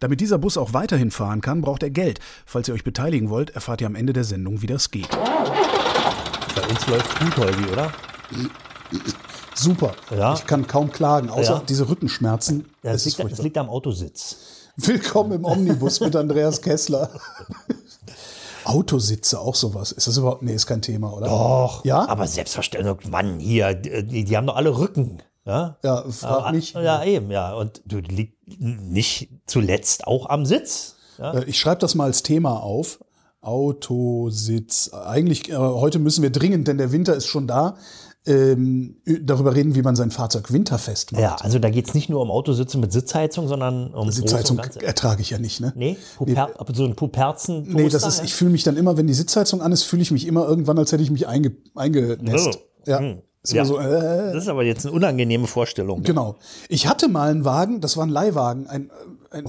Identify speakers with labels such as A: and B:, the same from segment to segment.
A: Damit dieser Bus auch weiterhin fahren kann, braucht er Geld. Falls ihr euch beteiligen wollt, erfahrt ihr am Ende der Sendung, wie das geht.
B: Bei uns läuft gut, Holgi, oder?
A: Super.
B: Ja.
A: Ich kann kaum klagen, außer
B: Ja.
A: diese Rückenschmerzen.
B: Ja,
A: Es
B: das, liegt, das liegt am Autositz.
A: Willkommen im Omnibus mit Andreas Kessler. Autositze, auch sowas. Ist das überhaupt? Nee, ist kein Thema, oder?
B: Doch.
A: Ja?
B: Aber selbstverständlich, Mann, hier, die, die haben doch alle Rücken. Ja,
A: Ja, frag mich.
B: Ja, eben, ja. Und du liegst nicht zuletzt auch am Sitz. Ja?
A: Äh, Ich schreibe das mal als Thema auf. Autositz. Eigentlich, äh, heute müssen wir dringend, denn der Winter ist schon da, ähm, darüber reden, wie man sein Fahrzeug winterfest macht.
B: Ja, also da geht es nicht nur um Autositze mit Sitzheizung, sondern um
A: Sitzheizung ertrage ich ja nicht, ne?
B: Nee, Puper, so ein Puperzen.
A: Nee, das ist, ich fühle mich dann immer, wenn die Sitzheizung an ist, fühle ich mich immer irgendwann, als hätte ich mich einge, eingenässt.
B: Oh.
A: Ja.
B: Hm.
A: Ist
B: Ja.
A: so, äh,
B: Das ist aber jetzt eine unangenehme Vorstellung.
A: Genau. Ich hatte mal einen Wagen, das war ein Leihwagen. Ein, ein,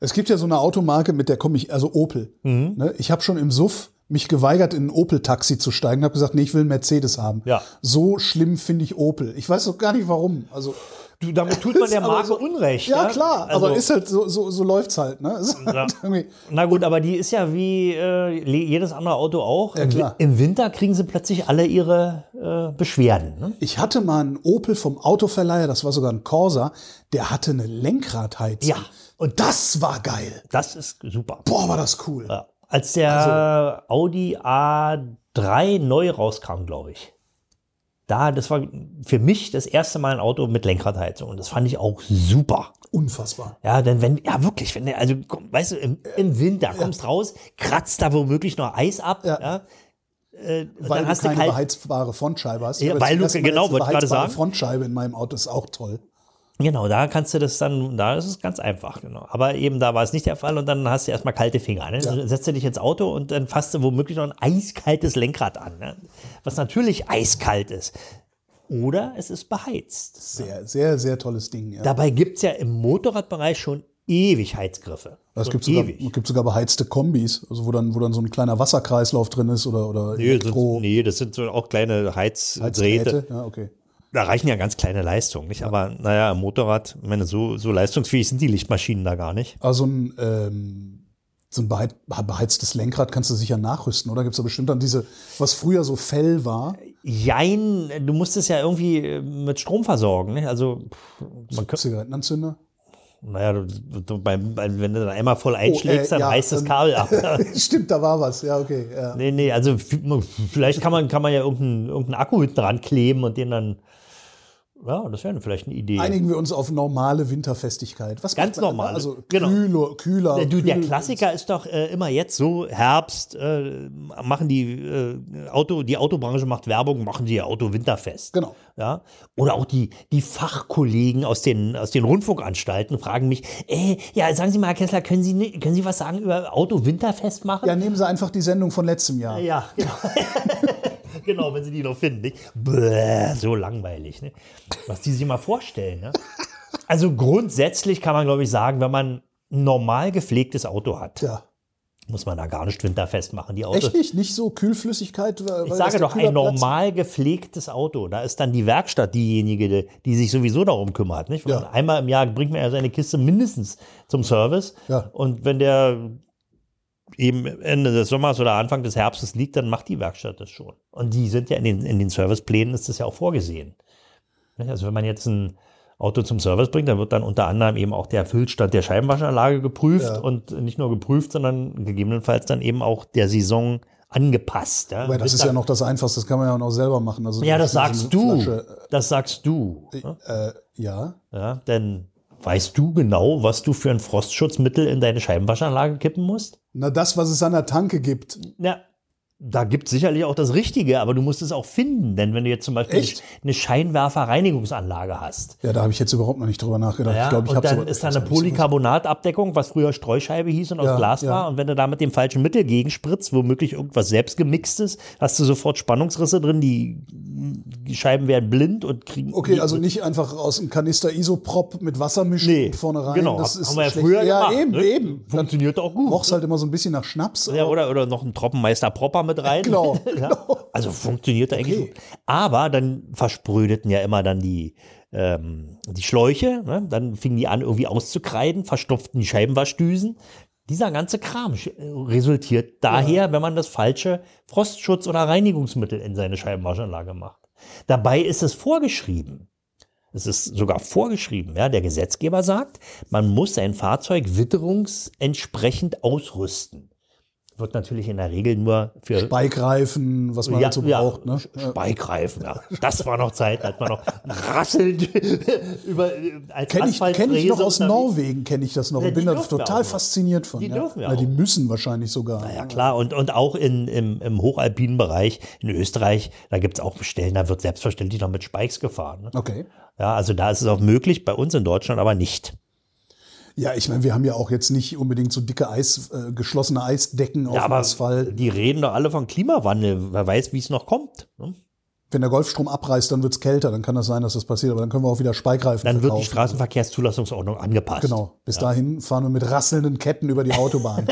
A: es gibt ja so eine Automarke, mit der komme ich, also Opel.
B: Mhm.
A: Ne? Ich habe schon im Suff mich geweigert, in ein Opel-Taxi zu steigen, habe gesagt, nee, ich will einen Mercedes haben.
B: Ja.
A: So schlimm finde ich Opel. Ich weiß doch gar nicht warum. Also
B: Du, damit tut man der Marke
A: so-
B: Unrecht.
A: Ja,
B: ja?
A: klar,
B: Also-
A: aber ist halt so, so, so läuft's halt. Ne? Halt
B: Na gut, aber die ist ja wie äh, jedes andere Auto auch.
A: Ja,
B: Im,
A: klar.
B: Im Winter kriegen sie plötzlich alle ihre äh, Beschwerden. Ne?
A: Ich hatte mal einen Opel vom Autoverleiher, das war sogar ein Corsa, der hatte eine Lenkradheizung.
B: Ja.
A: Und das war geil.
B: Das ist super.
A: Boah, war das cool.
B: Ja. Als der
A: Also
B: Audi A3 neu rauskam, glaube ich. Da, das war für mich das erste Mal ein Auto mit Lenkradheizung. Und das fand ich auch super.
A: Unfassbar.
B: Ja, denn wenn, ja wirklich, wenn der, also, weißt du, im, im Winter kommst raus, kratzt da womöglich noch Eis ab, ja.
A: Ja.
B: Äh,
A: Weil du keine beheizbare Frontscheibe hast.
B: Ja, weil du- genau, wollte ich gerade sagen.
A: Frontscheibe in meinem Auto ist auch toll.
B: Genau, da kannst du das dann, da ist es ganz einfach, genau. Aber eben da war es nicht der Fall und dann hast du erstmal kalte Finger. Ne? Dann setzt du dich ins Auto und dann fasst du womöglich noch ein eiskaltes Lenkrad an, ne? was natürlich eiskalt ist. Oder es ist beheizt.
A: Sehr, sehr, sehr tolles Ding. Ja.
B: Dabei gibt es ja im Motorradbereich schon ewig Heizgriffe.
A: Es gibt sogar, gibt sogar beheizte Kombis, also wo dann, wo dann so ein kleiner Wasserkreislauf drin ist oder, oder
B: Nee das,
A: Elektro
B: sind, nee, das sind so auch kleine Heizdrähte.
A: Heizgeräte. Ja, okay.
B: Da reichen ja ganz kleine Leistungen, nicht? Aber naja, im Motorrad, ich meine, so, so leistungsfähig sind die Lichtmaschinen da gar nicht.
A: Also ein, ähm, so ein beheiz- beheiztes Lenkrad kannst du sicher nachrüsten, oder? Gibt es da bestimmt dann diese, was früher so Fell war?
B: Jein, du musst es ja irgendwie äh, mit Strom versorgen. Ne? Also, man könnte,
A: Zigarettenanzünder?
B: naja, du, du, beim, wenn du dann einmal voll einschlägst,
A: äh,
B: dann
A: ja,
B: reißt das Kabel ab.
A: Stimmt, da war was. Ja, okay. Ja.
B: nee, nee, also vielleicht kann man, kann man ja irgendeinen, irgendeinen Akku hinten dran kleben und den dann, ja, das wäre vielleicht eine Idee.
A: Einigen wir uns auf normale Winterfestigkeit. Was
B: Ganz normal.
A: Also
B: Genau.
A: kühler, kühler.
B: Der, du, der
A: kühl-
B: Klassiker ist doch äh, immer jetzt so, Herbst, äh, machen die äh, Auto, die Autobranche macht Werbung, machen die Auto winterfest.
A: Genau.
B: Ja? Oder auch die, die Fachkollegen aus den, aus den Rundfunkanstalten fragen mich, äh, ja, sagen Sie mal, Herr Kessler, können Sie, können Sie was sagen über Auto winterfest machen?
A: Ja, nehmen Sie einfach die Sendung von letztem Jahr.
B: Ja, genau. genau, wenn sie die noch finden. Nicht? Bäh, so langweilig. Ne? Was die sich mal vorstellen. Ne? Also grundsätzlich kann man, glaube ich, sagen, wenn man ein normal gepflegtes Auto hat,
A: Ja.
B: muss man da gar nicht winterfest machen. Die Autos,
A: Echt nicht? Nicht so Kühlflüssigkeit? weil-
B: ich sage doch, ein normal gepflegtes Auto. Da ist dann die Werkstatt diejenige, die, die sich sowieso darum kümmert. Nicht?
A: Ja.
B: Einmal im Jahr bringt man ja seine Kiste mindestens zum Service.
A: Ja.
B: Und wenn der eben Ende des Sommers oder Anfang des Herbstes liegt, dann macht die Werkstatt das schon. Und die sind ja in den, in den Serviceplänen ist das ja auch vorgesehen. Nicht? Also wenn man jetzt ein Auto zum Service bringt, da wird dann unter anderem eben auch der Füllstand der Scheibenwaschanlage geprüft
A: Ja.
B: und nicht nur geprüft, sondern gegebenenfalls dann eben auch der Saison angepasst. Ja,
A: Aber das ist ja noch das Einfachste, das kann man ja auch noch selber machen. Also
B: ja, das
A: so
B: sagst du.
A: Flasche,
B: Das sagst du. ne?
A: äh, ja.
B: Ja, denn weißt du genau, was du für ein Frostschutzmittel in deine Scheibenwaschanlage kippen musst?
A: Na, das, was es an der Tanke gibt.
B: Ja, da gibt es sicherlich auch das Richtige, aber du musst es auch finden. Denn wenn du jetzt zum Beispiel
A: Echt?
B: eine Scheinwerferreinigungsanlage hast,
A: Ja, da habe ich jetzt überhaupt noch nicht drüber nachgedacht.
B: ja,
A: ich glaube, ich
B: und dann ist da eine Polycarbonat-Abdeckung, was früher Streuscheibe hieß und aus
A: Ja,
B: Glas
A: ja.
B: war. Und wenn du da mit dem falschen Mittel gegenspritzt, womöglich irgendwas selbst gemixtes, hast du sofort Spannungsrisse drin, die, die Scheiben werden blind und kriegen.
A: Okay, also nicht einfach aus einem Kanister Isoprop mit Wasser mischen
B: Nee,
A: vorne rein.
B: genau,
A: das ist
B: haben wir ja
A: schlecht.
B: früher
A: ja,
B: gemacht.
A: eben,
B: ne?
A: eben.
B: Funktioniert auch gut.
A: roch's halt immer so ein bisschen nach Schnaps.
B: Ja, oder, oder noch ein Troppenmeister Propper mit rein.
A: Genau,
B: ja. Also funktioniert eigentlich
A: Okay.
B: gut. Aber dann versprödeten ja immer dann die, ähm, die Schläuche. Ne? Dann fingen die an, irgendwie auszukreiden, verstopften die Scheibenwaschdüsen. Dieser ganze Kram resultiert daher, wenn man das falsche Frostschutz- oder Reinigungsmittel in seine Scheibenwaschanlage macht. Dabei ist es vorgeschrieben. Es ist sogar vorgeschrieben, ja. Der Gesetzgeber sagt, man muss sein Fahrzeug witterungsentsprechend ausrüsten. Wird natürlich in der Regel nur für
A: Beikreifen, was man halt so braucht. Ne?
B: Speikreifen, ja. Das war noch Zeit, als man noch rasselnd über äh, als
A: Kenne ich, kenn ich noch aus Norwegen, kenne ich das noch.
B: Ja,
A: und bin da total fasziniert von.
B: Die
A: ja.
B: dürfen wir
A: Na, die müssen wahrscheinlich sogar.
B: Ja klar, und, und auch in, im, im hochalpinen Bereich in Österreich, da gibt es auch Stellen, da wird selbstverständlich noch mit Spikes gefahren. Ne?
A: Okay.
B: Ja, also da ist es auch möglich, bei uns in Deutschland aber nicht.
A: Ja, ich meine, wir haben ja auch jetzt nicht unbedingt so dicke Eis, äh, geschlossene Eisdecken auf
B: Ja,
A: dem
B: aber
A: Asphalt.
B: die reden doch alle von Klimawandel. Wer weiß, wie es noch kommt. Ne?
A: Wenn der Golfstrom abreißt, dann wird es kälter, dann kann das sein, dass das passiert. Aber dann können wir auch wieder Speikreifen
B: Dann wird die
A: verkaufen.
B: Straßenverkehrszulassungsordnung angepasst.
A: Genau. Bis dahin fahren wir mit rasselnden Ketten über die Autobahn.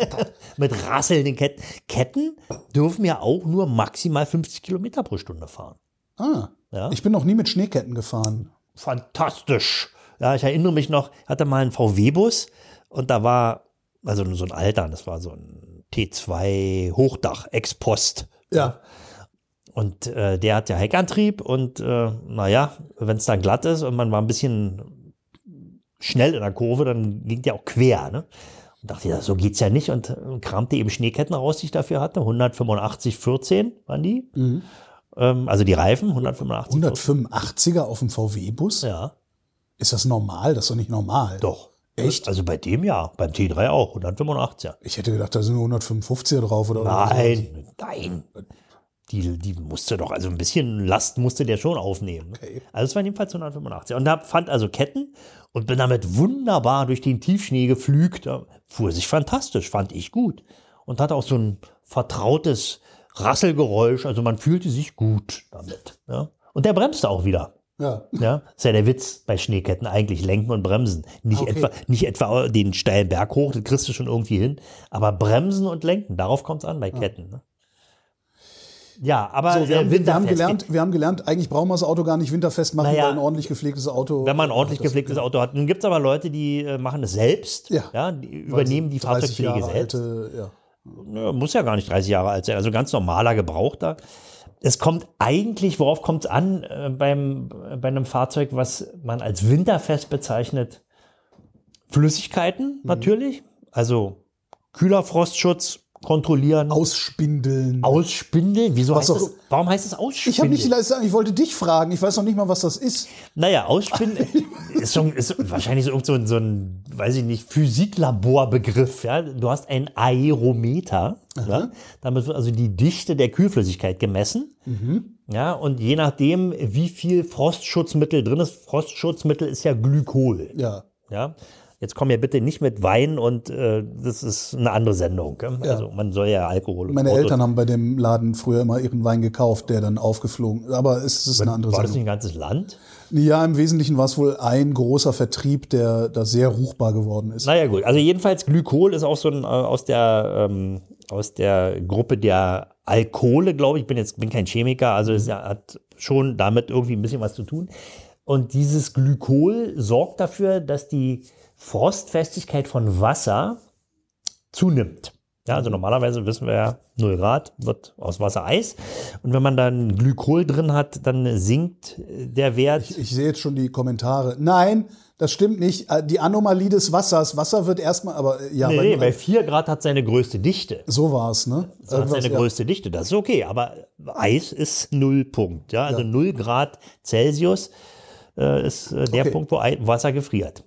B: Mit rasselnden Ketten. Ketten dürfen ja auch nur maximal 50 Kilometer pro Stunde fahren.
A: ah.
B: Ja.
A: Ich bin noch nie mit Schneeketten gefahren.
B: Fantastisch. Ja, ich erinnere mich noch, ich hatte mal einen VW-Bus und da war, also so ein alter, das war so ein T2 Hochdach, Ex-Post.
A: Ja.
B: Und äh, der hat ja Heckantrieb und äh, naja, wenn es dann glatt ist und man war ein bisschen schnell in der Kurve, dann ging der auch quer. Ne? Und dachte, ja, so geht's ja nicht und äh, kramte eben Schneeketten raus, die ich dafür hatte. 185, 14 waren die.
A: Mhm.
B: Ähm, also die Reifen, 185.
A: 185er auf dem VW-Bus?
B: Ja,
A: Ist das normal? Das ist doch nicht normal.
B: doch.
A: Echt?
B: Also bei dem ja, beim T3 auch, 185er.
A: Ich hätte gedacht, da sind nur 155er drauf oder
B: Nein, nein. Die, die musste doch, also ein bisschen Last musste der schon aufnehmen. ne?
A: Okay.
B: Also es waren jedenfalls 185. Und da fand also Ketten und bin damit wunderbar durch den Tiefschnee geflügt. Fuhr sich fantastisch, fand ich gut. Und hatte auch so ein vertrautes Rasselgeräusch. Also man fühlte sich gut damit. Ja. Und der bremste auch wieder.
A: Ja.
B: Ja, ist ja der Witz bei Schneeketten eigentlich lenken und bremsen. Nicht,
A: Okay.
B: etwa, nicht etwa den steilen Berg hoch, das kriegst du schon irgendwie hin, aber bremsen und lenken, darauf kommt es an bei Ketten. Ne? Ja, aber
A: So, wir,
B: äh,
A: haben, wir, haben gelernt, wir haben gelernt, eigentlich brauchen wir das Auto gar nicht winterfest machen,
B: Naja,
A: weil ein ordentlich gepflegtes Auto.
B: Wenn man ein ordentlich gepflegtes Auto hat. Nun gibt es aber Leute, die äh, machen es selbst,
A: Ja.
B: die übernehmen die
A: 30
B: Fahrzeugpflege selbst.
A: alte, ja.
B: Ja, muss ja gar nicht 30 Jahre alt sein, also ganz normaler Gebrauchter. Es kommt eigentlich, worauf kommt es an äh, beim, äh, bei einem Fahrzeug, was man als winterfest bezeichnet? Flüssigkeiten natürlich, also kühler Frostschutz kontrollieren,
A: Ausspindeln.
B: ausspindeln. Wieso
A: Was
B: heißt
A: auch-
B: das, warum heißt es
A: ich
B: ausspindeln?
A: habe nicht die Leistung, ich wollte dich fragen. Ich weiß noch nicht mal, was das ist.
B: Naja, Ausspinnen ist, schon, ist wahrscheinlich so, so, ein, so ein, weiß ich nicht, Physiklaborbegriff. Ja? Du hast ein Aerometer. Ja? Damit wird also die Dichte der Kühlflüssigkeit gemessen. Ja, und je nachdem, wie viel Frostschutzmittel drin ist, Frostschutzmittel ist ja Glykol.
A: Ja.
B: Ja? Jetzt komm ja bitte nicht mit Wein und äh, das ist eine andere Sendung. gell? Also man soll ja Alkohol
A: Meine
B: Auto-
A: Eltern haben bei dem Laden früher immer ihren Wein gekauft, der dann aufgeflogen. Aber es ist eine andere
B: War das nicht ein ganzes Land?
A: Ja, im Wesentlichen war es wohl ein großer Vertrieb, der da sehr ruchbar geworden ist.
B: Naja, gut. Also jedenfalls Glykol ist auch so ein, äh, aus, der, ähm, aus der Gruppe der Alkohole, glaube ich. Ich bin jetzt bin kein Chemiker, also es hat schon damit irgendwie ein bisschen was zu tun. Und dieses Glykol sorgt dafür, dass die Frostfestigkeit von Wasser zunimmt. Ja, also normalerweise wissen wir ja, 0 Grad wird aus Wasser Eis. Und wenn man dann Glykol drin hat, dann sinkt der Wert.
A: Ich, ich sehe jetzt schon die Kommentare. Nein, das stimmt nicht. Äh, Die Anomalie des Wassers. Wasser wird erstmal, aber äh, ja,
B: nee,
A: bei-
B: nee, bei 4 Grad hat seine größte Dichte.
A: so war es, ne?
B: Das hat seine
A: ja.
B: größte Dichte, das ist okay, aber Eis ist Nullpunkt. Ja? Also 0 Grad Celsius äh, ist äh, der
A: Okay.
B: Punkt, wo Wasser gefriert.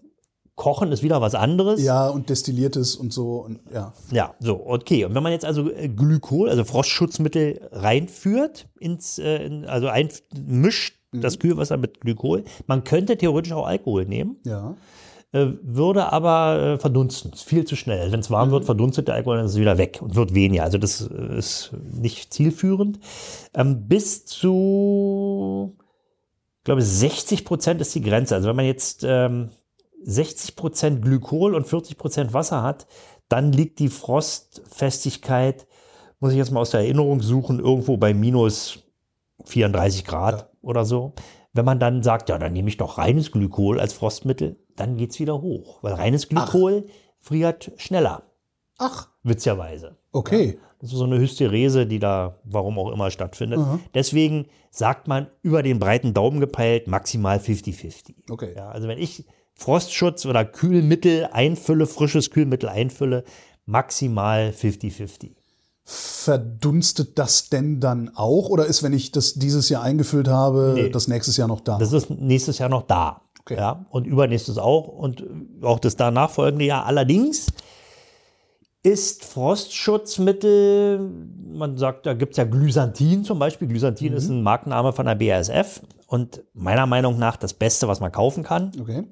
B: Kochen ist wieder was anderes.
A: Ja, und destilliertes und so. Und, ja.
B: Ja, so, okay. Und wenn man jetzt also äh, Glykol, also Frostschutzmittel reinführt, ins, äh, also ein, mischt
A: Mhm.
B: das Kühlwasser mit Glykol, man könnte theoretisch auch Alkohol nehmen,
A: ja.
B: äh, würde aber äh, verdunsten. Viel zu schnell. Wenn es warm
A: Mhm.
B: wird, verdunstet der Alkohol, dann ist es wieder weg und wird weniger. Also das ist nicht zielführend. Ähm, bis zu, ich glaube, 60 Prozent ist die Grenze. Also wenn man jetzt ähm, 60 Prozent Glykol und 40 Prozent Wasser hat, dann liegt die Frostfestigkeit, muss ich jetzt mal aus der Erinnerung suchen, irgendwo bei minus 34 Grad oder so. Wenn man dann sagt, ja, dann nehme ich doch reines Glykol als Frostmittel, dann geht es wieder hoch. Weil reines Glykol friert schneller,
A: Ach,
B: witzigerweise.
A: okay.
B: Das ist so eine Hysterese, die da, warum auch immer, stattfindet. Deswegen sagt man über den breiten Daumen gepeilt maximal 50-50.
A: Okay.
B: Ja, also wenn ich Frostschutz oder Kühlmittel einfülle, frisches Kühlmittel einfülle, maximal 50-50.
A: Verdunstet das denn dann auch? Oder ist, wenn ich das dieses Jahr eingefüllt habe,
B: Nee.
A: das nächstes Jahr noch da?
B: Das ist nächstes Jahr noch da.
A: Okay.
B: Ja, und übernächstes auch und auch das danach folgende Jahr. Allerdings ist Frostschutzmittel, man sagt, da gibt es ja Glysantin zum Beispiel. Glysantin ist ein Markenname von der BASF und meiner Meinung nach das Beste, was man kaufen kann.
A: okay.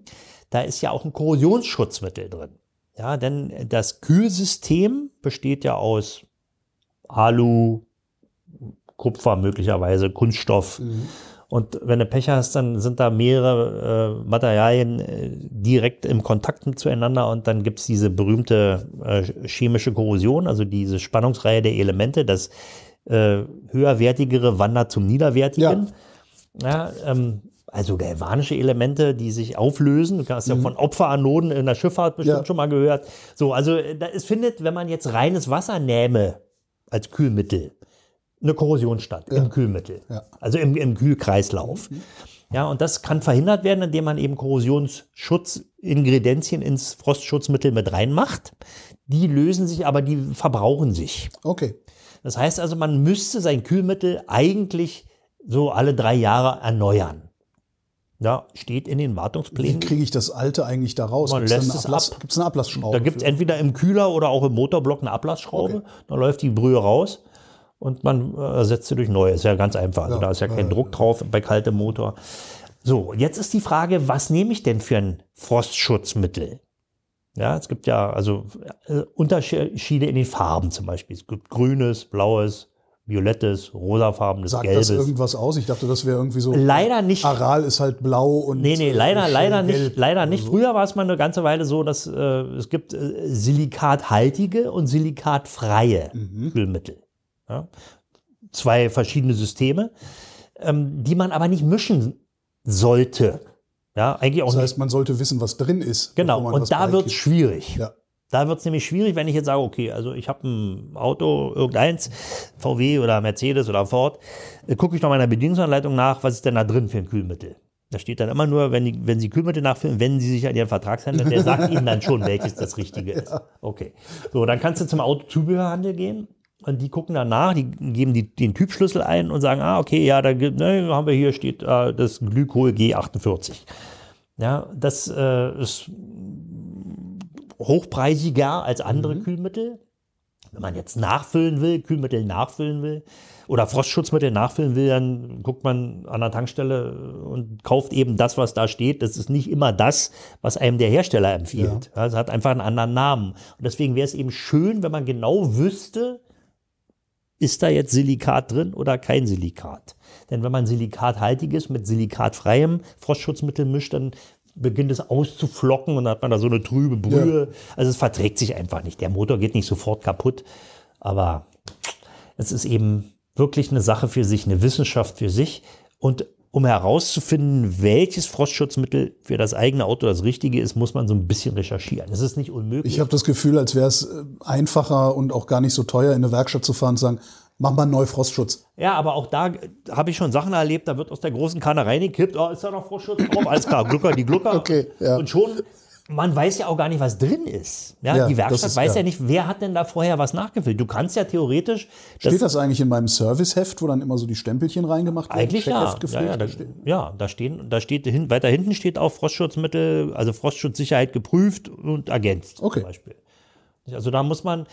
B: Da ist ja auch ein Korrosionsschutzmittel drin. Ja, denn das Kühlsystem besteht ja aus Alu, Kupfer möglicherweise, Kunststoff. Und wenn du Pech hast, dann sind da mehrere äh, Materialien äh, direkt im Kontakt zueinander und dann gibt es diese berühmte äh, chemische Korrosion, also diese Spannungsreihe der Elemente, das äh, höherwertigere wandert zum niederwertigen. Ja, ähm, also galvanische Elemente, die sich auflösen. Du hast ja von Opferanoden in der Schifffahrt bestimmt
A: Ja.
B: schon mal gehört. So, also äh, da, es findet, wenn man jetzt reines Wasser nähme als Kühlmittel, eine Korrosion statt im Kühlmittel.
A: Ja.
B: Also im, im Kühlkreislauf. Ja, und das kann verhindert werden, indem man eben Korrosionssschutzingredienzien ins Frostschutzmittel mit reinmacht. Die lösen sich, aber die verbrauchen sich.
A: Okay.
B: Das heißt also, man müsste sein Kühlmittel eigentlich so alle drei Jahre erneuern. Ja, steht in den
A: Wie
B: Wartungsplänen.
A: kriege ich das alte eigentlich da raus?
B: Man
A: Gibt's da
B: lässt es
A: Ablass,
B: ab.
A: Gibt's eine Ablassschraube?
B: Da gibt es entweder im Kühler oder auch im Motorblock eine Ablassschraube.
A: Okay.
B: Dann läuft die Brühe raus und man äh, ersetzt sie durch neue. Ist ja ganz einfach. Also
A: Ja,
B: da ist ja kein
A: ja,
B: Druck drauf bei kaltem Motor. So, jetzt ist die Frage, was nehme ich denn für ein Frostschutzmittel? Ja, es gibt ja also äh, Unterschiede in den Farben zum Beispiel. Es gibt grünes, blaues, violettes, rosafarbenes,
A: Sagt
B: gelbes.
A: das irgendwas aus? Ich dachte, das wäre irgendwie so.
B: Leider nicht.
A: Aral ist halt blau und.
B: Nee, nee, leider, leider
A: gelb
B: nicht. Leider nicht.
A: so.
B: Früher war es mal eine ganze Weile so, dass äh, es gibt äh, silikathaltige und silikatfreie
A: Mhm.
B: Kühlmittel. Ja? Zwei verschiedene Systeme, ähm, die man aber nicht mischen sollte. Ja, eigentlich auch
A: Das
B: nicht.
A: heißt, man sollte wissen, was drin ist.
B: Genau, und da wird es schwierig.
A: Ja.
B: Da wird es nämlich schwierig, wenn ich jetzt sage, okay, also ich habe ein Auto, irgendeins, VW oder Mercedes oder Ford, äh, gucke ich noch mal in der Bedienungsanleitung nach, was ist denn da drin für ein Kühlmittel. Da steht dann immer nur, wenn, die, wenn Sie Kühlmittel nachfüllen, wenden Sie sich an Ihren Vertragshändler, der sagt Ihnen dann schon, welches das Richtige ist. Okay. So, dann kannst du zum Autozubehörhandel gehen und die gucken dann nach, die geben die, den Typschlüssel ein und sagen, ah, okay, ja, da ne, haben wir hier steht äh, das Glykol G48. Ja, das äh, ist hochpreisiger als andere Kühlmittel. Wenn man jetzt nachfüllen will, Kühlmittel nachfüllen will oder Frostschutzmittel nachfüllen will, dann guckt man an der Tankstelle und kauft eben das, was da steht. Das ist nicht immer das, was einem der Hersteller empfiehlt. Ja. Es hat einfach einen anderen Namen. Und deswegen wäre es eben schön, wenn man genau wüsste, ist da jetzt Silikat drin oder kein Silikat? Denn wenn man silikathaltiges mit silikatfreiem Frostschutzmittel mischt, dann beginnt es auszuflocken und dann hat man da so eine trübe Brühe. Also es verträgt sich einfach nicht. Der Motor geht nicht sofort kaputt, aber es ist eben wirklich eine Sache für sich, eine Wissenschaft für sich. Und um herauszufinden, welches Frostschutzmittel für das eigene Auto das richtige ist, muss man so ein bisschen recherchieren. Das ist nicht unmöglich.
A: Ich habe das Gefühl, als wäre es äh, einfacher und auch gar nicht so teuer, in eine Werkstatt zu fahren und zu sagen, mach mal einen Neufrostschutz.
B: Ja, aber auch da habe ich schon Sachen erlebt, da wird aus der großen Kanne reingekippt, oh, ist da noch Frostschutz drauf? Alles klar, Glucker, die Glucker.
A: Okay, ja.
B: Und schon, man weiß ja auch gar nicht, was drin ist. Ja,
A: Ja,
B: die
A: das
B: Werkstatt
A: ist-
B: weiß ja.
A: ja.
B: nicht, wer hat denn da vorher was nachgefüllt. Du kannst ja theoretisch.
A: Steht das eigentlich in meinem Serviceheft, wo dann immer so die Stempelchen reingemacht werden?
B: Eigentlich ja. Ja, ja, da, ja, da stehen, da steht hin, weiter hinten steht auch Frostschutzmittel, also Frostschutzsicherheit geprüft und ergänzt
A: Okay.
B: zum Beispiel. Also da muss man,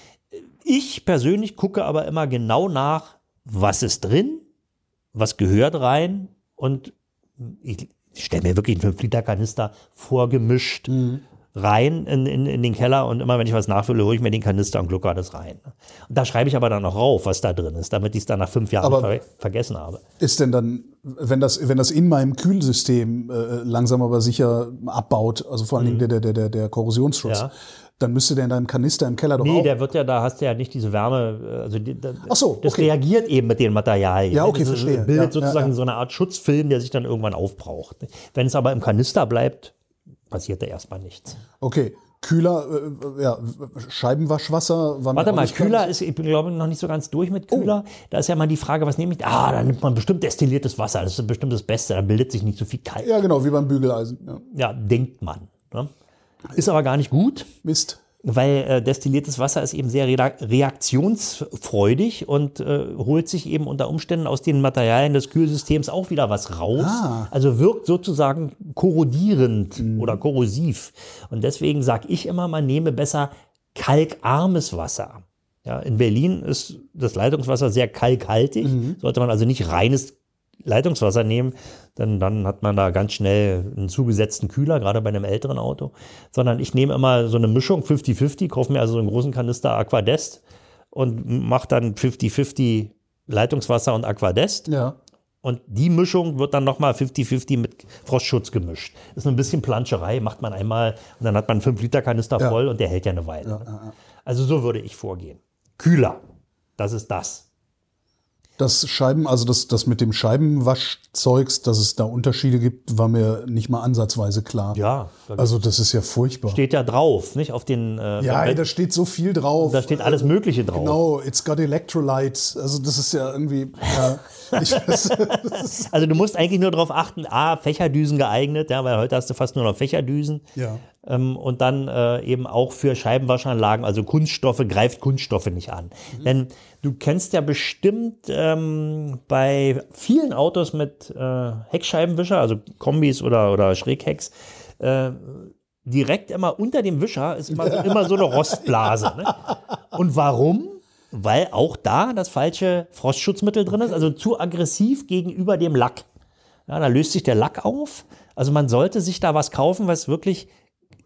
B: ich persönlich gucke aber immer genau nach, was ist drin, was gehört rein und ich stelle mir wirklich einen 5-Liter-Kanister vorgemischt
A: Mhm.
B: rein in, in, in den Keller und immer wenn ich was nachfülle, hole ich mir den Kanister und glucker das rein. Und da schreibe ich aber dann auch rauf, was da drin ist, damit ich es dann nach fünf Jahren ver vergessen habe.
A: Ist denn dann, wenn das, wenn das in meinem Kühlsystem äh, langsam aber sicher abbaut, also vor allen Dingen der, der, der, der, der Korrosionsschutz,
B: Mhm. Ja.
A: Dann müsste der in deinem Kanister im Keller doch
B: Nee,
A: auch.
B: der wird ja, da hast du ja nicht diese Wärme, äh, also die, da,
A: Ach so,
B: das
A: okay.
B: reagiert eben mit den Materialien.
A: Ja, okay,
B: das
A: verstehe.
B: bildet
A: Ja, ja,
B: sozusagen
A: ja.
B: so eine Art Schutzfilm, der sich dann irgendwann aufbraucht. Wenn es aber im Kanister bleibt, passiert da erstmal nichts.
A: Okay. Kühler, äh, ja, Scheibenwaschwasser.
B: Warte mal, Kühler ist, ich bin glaube ich noch nicht so ganz durch mit Kühler. Da ist ja mal die Frage, was nehme ich? Ah, da nimmt man bestimmt destilliertes Wasser. Das ist bestimmt das Beste. Da bildet sich nicht so viel Kalk.
A: Ja, genau, wie beim Bügeleisen. Ja.
B: Ja, denkt man. Ne? Ist aber gar nicht gut.
A: Mist.
B: Weil äh, destilliertes Wasser ist eben sehr rea- reaktionsfreudig und äh, holt sich eben unter Umständen aus den Materialien des Kühlsystems auch wieder was raus.
A: Ah.
B: Also wirkt sozusagen korrodierend oder korrosiv. Und deswegen sage ich immer, man nehme besser kalkarmes Wasser. Ja, in Berlin ist das Leitungswasser sehr kalkhaltig. Sollte man also nicht reines Leitungswasser nehmen, denn dann hat man da ganz schnell einen zugesetzten Kühler, gerade bei einem älteren Auto. Sondern ich nehme immer so eine Mischung 50-50, kaufe mir also so einen großen Kanister Aquadest und mache dann 50-50 Leitungswasser und Aquadest.
A: Ja.
B: Und die Mischung wird dann nochmal 50-50 mit Frostschutz gemischt. Ist ein bisschen Planscherei, macht man einmal und dann hat man einen 5-Liter-Kanister
A: Ja.
B: voll und der hält ja eine Weile. ne? Also so würde ich vorgehen. Kühler, das ist das.
A: Das Scheiben, also das, das mit dem Scheibenwaschzeugs, dass es da Unterschiede gibt, war mir nicht mal ansatzweise klar.
B: Ja, da
A: Also das ist ja furchtbar.
B: steht ja drauf, nicht? Auf den. Äh,
A: ja,
B: wenn-
A: da steht so viel drauf.
B: da steht alles Mögliche drauf.
A: Genau, it's got electrolytes. Also das ist ja irgendwie, ja, ich weiß,
B: Also du musst eigentlich nur darauf achten, A, Fächerdüsen geeignet, ja, weil heute hast du fast nur noch Fächerdüsen.
A: ja.
B: Ähm, und dann äh, eben auch für Scheibenwaschanlagen, also Kunststoffe, greift Kunststoffe nicht an. Denn du kennst ja bestimmt ähm, bei vielen Autos mit äh, Heckscheibenwischer, also Kombis oder, oder Schräghecks, äh, direkt immer unter dem Wischer ist immer so, immer so eine Rostblase. Ne? Und warum? Weil auch da das falsche Frostschutzmittel drin ist, also zu aggressiv gegenüber dem Lack. Ja, da löst sich der Lack auf. Also man sollte sich da was kaufen, was wirklich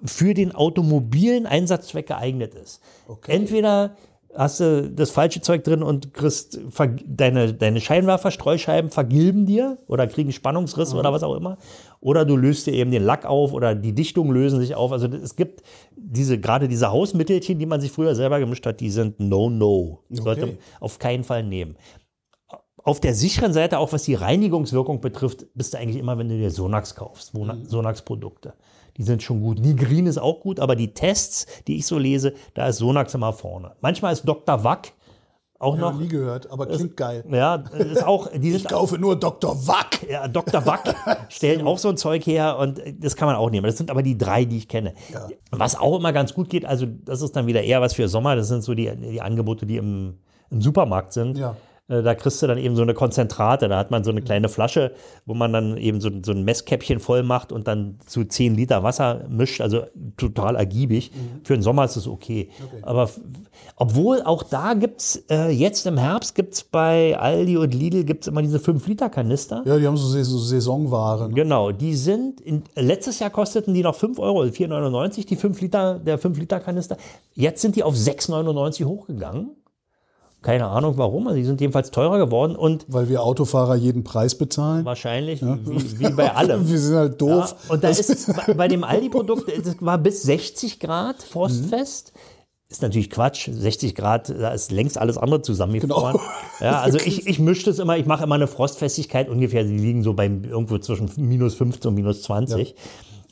B: für den automobilen Einsatzzweck geeignet ist. Entweder hast du das falsche Zeug drin und kriegst deine, deine Scheinwerfer, Streuscheiben vergilben dir oder kriegen Spannungsriss oder was auch immer. Oder du löst dir eben den Lack auf oder die Dichtungen lösen sich auf. Also es gibt diese, gerade diese Hausmittelchen, die man sich früher selber gemischt hat, die sind No-No. Sollte
A: Okay.
B: auf keinen Fall nehmen. Auf der sicheren Seite, auch was die Reinigungswirkung betrifft, bist du eigentlich immer, wenn du dir Sonax kaufst, Wona- Sonax-Produkte. Die sind schon gut. Nigrin ist auch gut, aber die Tests, die ich so lese, da ist Sonax immer vorne. Manchmal ist Dr. Wack auch
A: noch
B: noch.
A: nie gehört, aber klingt geil.
B: Ja, ist auch, die
A: Ich kaufe nur Dr. Wack.
B: ja, Dr. Wack stellt auch so ein Zeug her und das kann man auch nehmen. Das sind aber die drei, die ich kenne. Was auch immer ganz gut geht, also das ist dann wieder eher was für Sommer, das sind so die, die Angebote, die im, im Supermarkt sind.
A: Ja.
B: Äh, Da kriegst du dann eben so eine Konzentrate, da hat man so eine kleine Flasche, wo man dann eben so, so ein Messkäppchen voll macht und dann zu 10 Liter Wasser mischt, also total ergiebig. Für den Sommer ist es okay. Aber f- obwohl auch da gibt's äh, jetzt im Herbst gibt's bei Aldi und Lidl gibt's immer diese 5 Liter Kanister.
A: Ja, die haben so, so Saisonwaren.
B: Genau, die sind, in, letztes Jahr kosteten die noch 5 Euro, also 4,99 die 5 Liter, der 5 Liter Kanister. Jetzt sind die auf 6,99 hochgegangen. Keine Ahnung warum, also die sind jedenfalls teurer geworden und
A: Weil wir Autofahrer jeden Preis bezahlen.
B: wahrscheinlich wie, wie bei allem.
A: Wir sind halt
B: Ja,
A: doof.
B: und da ist bei- bei dem Aldi-Produkt, das war bis 60 Grad frostfest. Ist natürlich Quatsch. 60 Grad, da ist längst alles andere zusammengefroren.
A: Genau.
B: Ja, also ich, ich mische das immer, ich mache immer eine Frostfestigkeit ungefähr, die liegen so beim irgendwo zwischen minus 15 und minus 20.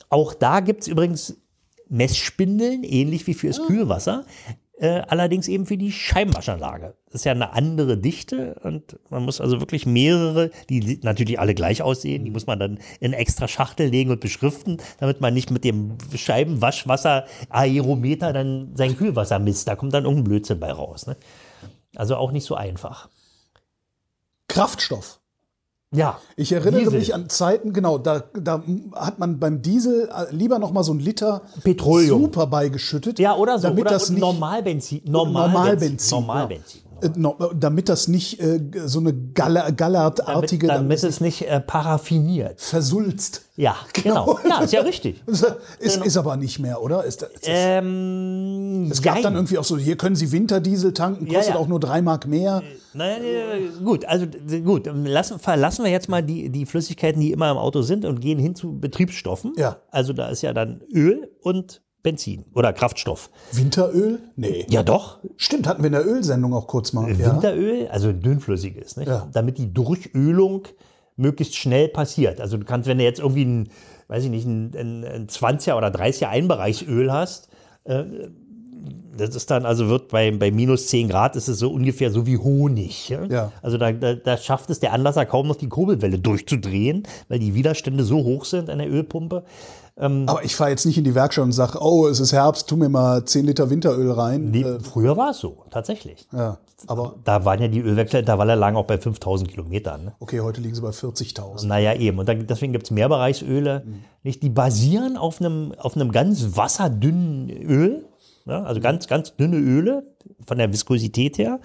B: Auch da gibt es übrigens Messspindeln, ähnlich wie fürs Kühlwasser. Äh, allerdings eben für die Scheibenwaschanlage. Das ist ja eine andere Dichte und man muss also wirklich mehrere, die natürlich alle gleich aussehen, die muss man dann in extra Schachtel legen und beschriften, damit man nicht mit dem Scheibenwaschwasser Aerometer dann sein Kühlwasser misst. Da kommt dann irgendein Blödsinn bei raus. Ne? Also auch nicht so einfach.
A: Kraftstoff.
B: Ja.
A: Ich erinnere
B: Diesel.
A: mich an Zeiten, genau, da, da hat man beim Diesel äh, lieber noch mal so einen Liter
B: Petroleum.
A: Super beigeschüttet.
B: Ja, oder so.
A: Damit
B: oder
A: das nicht,
B: Normalbenzin.
A: Normalbenzin,
B: Normalbenzin. Normalbenzin.
A: Äh, no, damit das nicht äh, so eine Galler, Gallertartige
B: Damit,
A: damit,
B: es nicht äh, paraffiniert.
A: versulzt.
B: Ja, genau. Ja, ist ja richtig.
A: Ist, ist aber nicht mehr, oder? Ist, ist,
B: Ähm,
A: es gab
B: jein.
A: dann irgendwie auch so, hier können Sie Winterdiesel tanken,
B: Ja,
A: kostet
B: ja.
A: auch nur drei Mark mehr.
B: Naja, nee, gut, also gut, lassen, verlassen wir jetzt mal die, die Flüssigkeiten, die immer im Auto sind und gehen hin zu Betriebsstoffen.
A: Ja.
B: Also da ist ja dann Öl und Benzin oder Kraftstoff.
A: Winteröl? Nee.
B: Ja doch,
A: Stimmt, hatten wir in der Ölsendung auch kurz mal. Ja.
B: Winteröl, also dünnflüssiges, nicht?
A: Ja.
B: damit die Durchölung möglichst schnell passiert. Also du kannst, wenn du jetzt irgendwie ein, weiß ich nicht, ein, ein, ein 20er oder 30er Einbereichsöl hast, äh, das ist dann, also wird bei, bei minus 10 Grad ist es so ungefähr so wie Honig. Ja?
A: Ja.
B: Also da, da, da schafft es der Anlasser kaum noch die Kurbelwelle durchzudrehen, weil die Widerstände so hoch sind an der Ölpumpe.
A: Aber ich fahre jetzt nicht in die Werkstatt und sage, oh, es ist Herbst, tu mir mal 10 Liter Winteröl rein.
B: Nee,
A: Äh,
B: früher war es so, tatsächlich.
A: ja, aber
B: Da waren ja die Ölwechselintervalle lagen auch bei 5000 Kilometern. Ne?
A: okay, heute liegen sie bei 40.000.
B: Naja, eben. Und dann, deswegen gibt es Mehrbereichsöle. Nicht? Die basieren auf einem, auf einem ganz wasserdünnen Öl. Ja? Also ganz, ganz dünne Öle von der Viskosität her.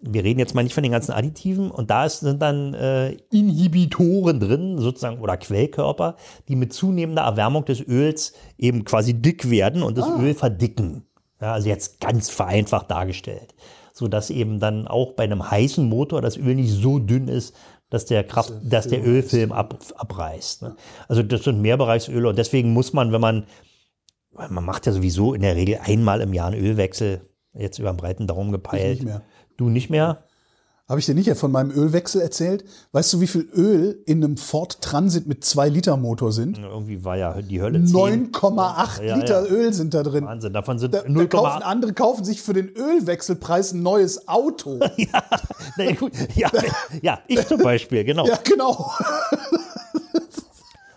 B: Wir reden jetzt mal nicht von den ganzen Additiven. Und da sind dann äh, Inhibitoren drin, sozusagen, oder Quellkörper, die mit zunehmender Erwärmung des Öls eben quasi dick werden und das Öl verdicken. Ja, also jetzt ganz vereinfacht dargestellt. Sodass eben dann auch bei einem heißen Motor das Öl nicht so dünn ist, dass der Kraft, dass der Ölfilm ab, abreißt. Ne? Also das sind Mehrbereichsöle und deswegen muss man, wenn man, man macht ja sowieso in der Regel einmal im Jahr einen Ölwechsel, jetzt über den breiten Daumen gepeilt.
A: nicht mehr.
B: Du nicht mehr?
A: Habe ich dir nicht von meinem Ölwechsel erzählt? Weißt du, wie viel Öl in einem Ford Transit mit 2-Liter-Motor sind?
B: Irgendwie war ja die Hölle 10.
A: 9,8
B: Ja,
A: Liter
B: ja.
A: Öl sind da drin.
B: Wahnsinn, davon sind
A: Da, da
B: 0,8.
A: kaufen, andere kaufen sich für den Ölwechselpreis ein neues Auto.
B: Ja, na gut. ja, ja, ich zum Beispiel, genau.
A: ja, genau.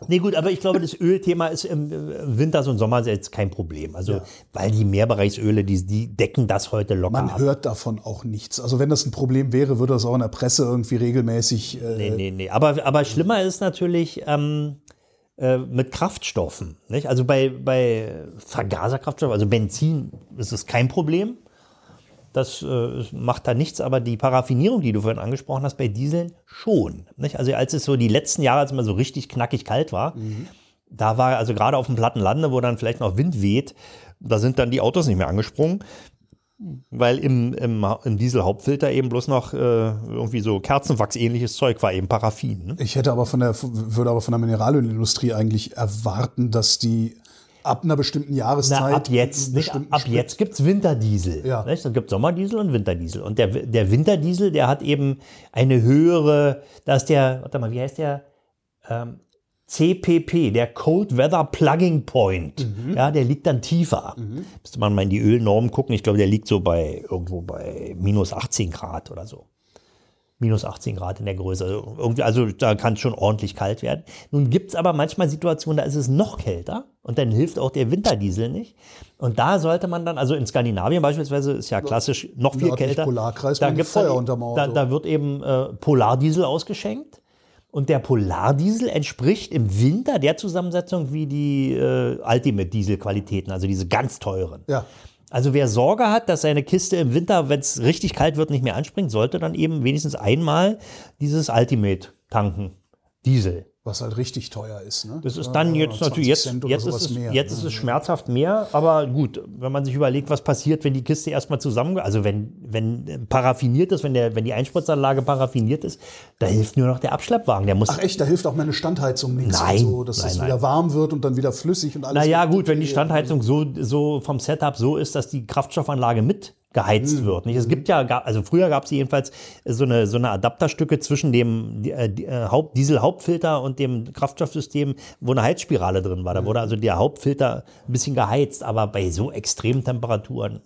B: Nee, gut, aber ich glaube, das Ölthema ist im Winter und Sommer jetzt kein Problem. Also, weil die Mehrbereichsöle, die, die decken das heute locker
A: Man
B: ab.
A: hört davon auch nichts. Also wenn das ein Problem wäre, würde das auch in der Presse irgendwie regelmäßig. Äh,
B: Nee, nee, nee. Aber, aber schlimmer ist natürlich ähm, äh, mit Kraftstoffen. Nicht? Also bei, bei Vergaserkraftstoffen, also Benzin, ist es kein Problem. Das äh, macht da nichts, aber die Paraffinierung, die du vorhin angesprochen hast, bei Dieseln schon. Nicht? Also als es so die letzten Jahre, als es mal so richtig knackig kalt war, da war also gerade auf dem platten Lande, wo dann vielleicht noch Wind weht, da sind dann die Autos nicht mehr angesprungen weil im, im, im Dieselhauptfilter eben bloß noch äh, irgendwie so Kerzenwachs-ähnliches Zeug war, eben Paraffin. Ne?
A: Ich hätte aber von der, würde aber von der Mineralölindustrie eigentlich erwarten, dass die ab einer bestimmten Jahreszeit.
B: Na, ab jetzt, nicht? Ab
A: Sprit-
B: jetzt gibt es Winterdiesel.
A: Ja.
B: Nicht? Es gibt Sommerdiesel und Winterdiesel. Und der, der Winterdiesel, der hat eben eine höhere, da ist der, warte mal, wie heißt der? Ähm, CPP, der Cold Weather Plugging Point.
A: Mhm.
B: Ja, der liegt dann tiefer. Müsste man mal in die Ölnormen gucken. Ich glaube, der liegt so bei irgendwo bei minus 18 Grad oder so. Minus 18 Grad in der Größe. Also, irgendwie, also da kann es schon ordentlich kalt werden. Nun gibt es aber manchmal Situationen, da ist es noch kälter und dann hilft auch der Winterdiesel nicht. Und da sollte man dann, also in Skandinavien beispielsweise ist ja klassisch noch viel kälter.
A: Polarkreis
B: da gibt's
A: Feuer
B: dann,
A: unterm Auto.
B: Da, da wird eben äh, Polardiesel ausgeschenkt. Und der Polardiesel entspricht im Winter der Zusammensetzung wie die äh, Ultimate-Diesel-Qualitäten, also diese ganz teuren.
A: Ja.
B: Also wer Sorge hat, dass seine Kiste im Winter, wenn es richtig kalt wird, nicht mehr anspringt, sollte dann eben wenigstens einmal dieses Ultimate tanken. Diesel.
A: Was halt richtig teuer ist. Ne?
B: Das ist dann jetzt
A: 20
B: natürlich, jetzt, jetzt, ist es,
A: mehr,
B: jetzt
A: ne?
B: ist es schmerzhaft mehr, aber gut, wenn man sich überlegt, was passiert, wenn die Kiste erstmal zusammen, also wenn, wenn äh, paraffiniert ist, wenn, der, wenn die Einspritzanlage paraffiniert ist, da hilft nur noch der Abschleppwagen. Der muss
A: Ach echt, da hilft auch meine Standheizung nichts.
B: Nein,
A: so, dass
B: nein,
A: es
B: nein.
A: wieder warm wird und dann wieder flüssig und alles.
B: Naja, gut, wenn die Standheizung so, so vom Setup so ist, dass die Kraftstoffanlage mit geheizt wird. Nicht? Es gibt ja, also früher gab es jedenfalls so eine, so eine Adapterstücke zwischen dem äh, äh, Haupt, Diesel-Hauptfilter und dem Kraftstoffsystem, wo eine Heizspirale drin war. Da wurde also der Hauptfilter ein bisschen geheizt, aber bei so extremen Temperaturen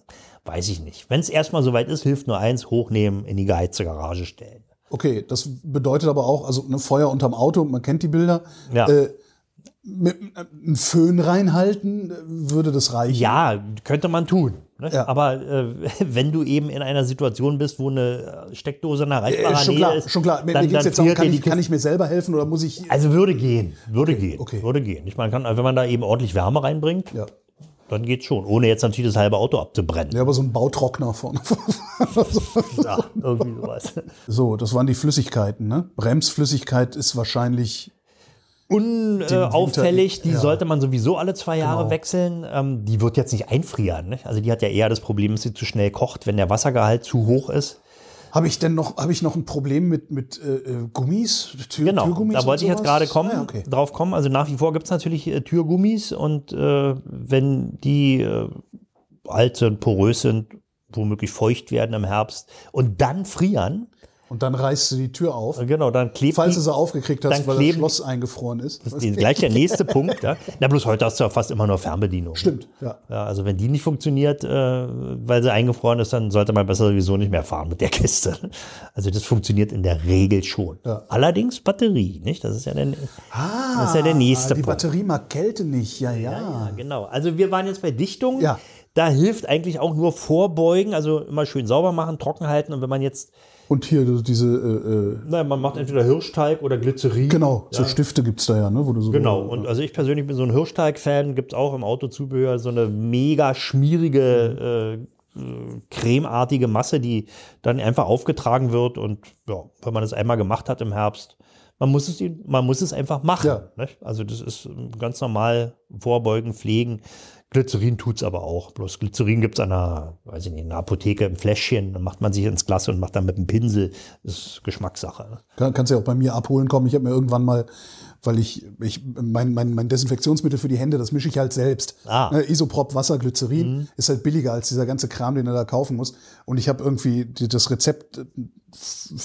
B: weiß ich nicht. Wenn es erstmal soweit ist, hilft nur eins, hochnehmen, in die geheizte Garage stellen.
A: Okay, das bedeutet aber auch, also ein Feuer unterm Auto, man kennt die Bilder.
B: Ja.
A: Äh, mit einem Föhn reinhalten, äh, würde das reichen.
B: Ja, könnte man tun. Ne?
A: Ja.
B: Aber äh, wenn du eben in einer Situation bist, wo eine Steckdose in der
A: Äh,
B: erreichbarer
A: schon klar,
B: ist,
A: schon klar. Mir,
B: dann,
A: mir geht's jetzt auch, kann ich, kann ich mir selber helfen oder muss ich.
B: Also würde gehen, würde gehen,
A: okay.
B: würde gehen. Ich meine, kann, wenn man da eben ordentlich Wärme reinbringt,
A: ja.
B: dann geht's schon, ohne jetzt natürlich das halbe Auto abzubrennen.
A: ja, aber so ein Bautrockner vorne.
B: Ja, irgendwie sowas.
A: so, das waren die Flüssigkeiten. Ne? Bremsflüssigkeit ist wahrscheinlich.
B: Unauffällig, die
A: ja.
B: sollte man sowieso alle zwei Jahre
A: Genau.
B: wechseln. Ähm, die wird jetzt nicht einfrieren. Ne? Also die hat ja eher das Problem, dass sie zu schnell kocht, wenn der Wassergehalt zu hoch ist.
A: Habe ich denn noch, habe ich noch ein Problem mit, mit äh, äh, Gummis? Tür,
B: Genau,
A: Türgummis
B: da wollte ich jetzt gerade kommen,
A: Ah, okay.
B: drauf kommen. Also nach wie vor gibt es natürlich äh, Türgummis und äh, wenn die äh, alt sind, porös sind, womöglich feucht werden im Herbst und dann frieren,
A: Und dann reißt du die Tür auf,
B: genau, dann klebt
A: falls
B: die,
A: du sie aufgekriegt hast, weil das Schloss eingefroren ist.
B: das ist gleich der nächste Punkt. Ja. Na bloß heute hast du ja fast immer nur Fernbedienung.
A: Stimmt, ja.
B: Ja, also wenn die nicht funktioniert, äh, weil sie eingefroren ist, dann sollte man besser sowieso nicht mehr fahren mit der Kiste. Also das funktioniert in der Regel schon.
A: Ja.
B: Allerdings Batterie, nicht? Das ist ja der,
A: Ah,
B: das ist ja der nächste
A: Die
B: Punkt.
A: Batterie mag Kälte nicht, ja, ja.
B: Ja, genau. Also wir waren jetzt bei Dichtung.
A: Ja.
B: Da hilft eigentlich auch nur vorbeugen, also immer schön sauber machen, trocken halten. Und wenn man jetzt,
A: Und hier diese, äh, äh,
B: naja, man macht entweder Hirschteig oder Glycerin.
A: genau, so Stifte gibt's da ja, ne? Wo du so
B: Genau. Und also ich persönlich bin so ein Hirschteig-Fan. Gibt es auch im Autozubehör so eine mega schmierige, äh, äh, cremeartige Masse, die dann einfach aufgetragen wird. Und ja, wenn man das einmal gemacht hat im Herbst, man muss es, man muss es einfach machen.
A: Ja.
B: Nicht? Also das ist ganz normal vorbeugen, pflegen. Glycerin tut es aber auch. Bloß Glycerin gibt es an einer, weiß ich nicht, in einer Apotheke im Fläschchen. Dann macht man sich ins Glas und macht dann mit dem Pinsel. Das ist Geschmackssache. Ne?
A: Kann, kannst ja auch bei mir abholen kommen. Ich habe mir irgendwann mal, weil ich, ich mein, mein, mein Desinfektionsmittel für die Hände, das mische ich halt selbst.
B: Ah.
A: Ne, Isoprop, Wasser, Glycerin ist halt billiger als dieser ganze Kram, den du da kaufen musst. Und ich habe irgendwie das Rezept äh,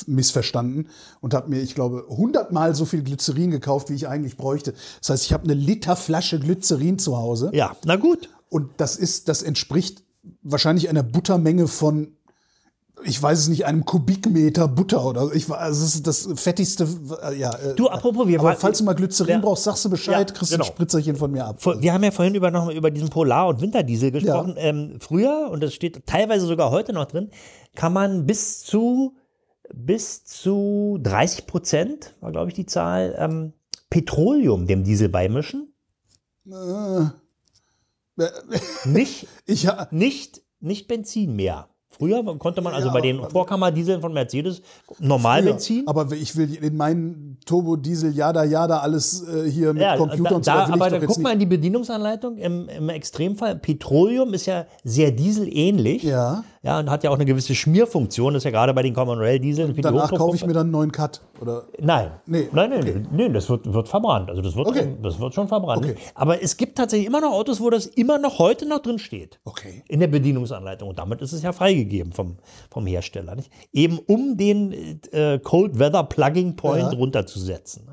A: missverstanden und habe mir, ich glaube, hundertmal so viel Glycerin gekauft, wie ich eigentlich bräuchte. Das heißt, ich habe eine Liter Flasche Glycerin zu Hause.
B: Ja, na gut.
A: Und das ist, das entspricht wahrscheinlich einer Buttermenge von, ich weiß es nicht, einem Kubikmeter Butter oder so. ich, also das ist das fettigste, äh, ja. äh,
B: Du, apropos, wir
A: aber falls du mal Glycerin
B: Ja.
A: brauchst, sagst du Bescheid,
B: Ja,
A: kriegst
B: genau.
A: ein Spritzerchen von mir ab.
B: Wir haben ja vorhin über, noch mal über diesen Polar- und Winterdiesel gesprochen. Ähm, früher, und das steht teilweise sogar heute noch drin, kann man bis zu, bis zu 30 Prozent, war glaube ich die Zahl, ähm, Petroleum dem Diesel beimischen. Nicht,
A: Ich,
B: nicht, nicht Benzin mehr. Früher konnte man also
A: Ja,
B: bei den Vorkammerdieseln von Mercedes Normalbenzin.
A: Ja, aber ich will in meinen Turbo-Diesel, Jada, Jada, alles äh, hier mit
B: Ja,
A: Computer
B: da,
A: und so,
B: da, aber da
A: doch
B: guck mal in die Bedienungsanleitung. Im, Im Extremfall, Petroleum ist ja sehr dieselähnlich.
A: Ja.
B: Ja, und hat ja auch eine gewisse Schmierfunktion. Das ist ja gerade bei den Common Rail Dieseln. für die
A: Danach kaufe ich mir dann einen neuen Cut. Oder?
B: Nein.
A: Nee,
B: Nein, nein,
A: okay.
B: nein, das wird, wird verbrannt. Also das wird,
A: Okay.
B: das wird schon verbrannt.
A: Okay.
B: Aber es gibt tatsächlich immer noch Autos, wo das immer noch heute noch drin steht.
A: Okay.
B: In der Bedienungsanleitung. Und damit ist es ja freigegeben vom, vom Hersteller. Nicht? Eben um den äh, Cold Weather Plugging Point
A: Ja.
B: runterzusetzen.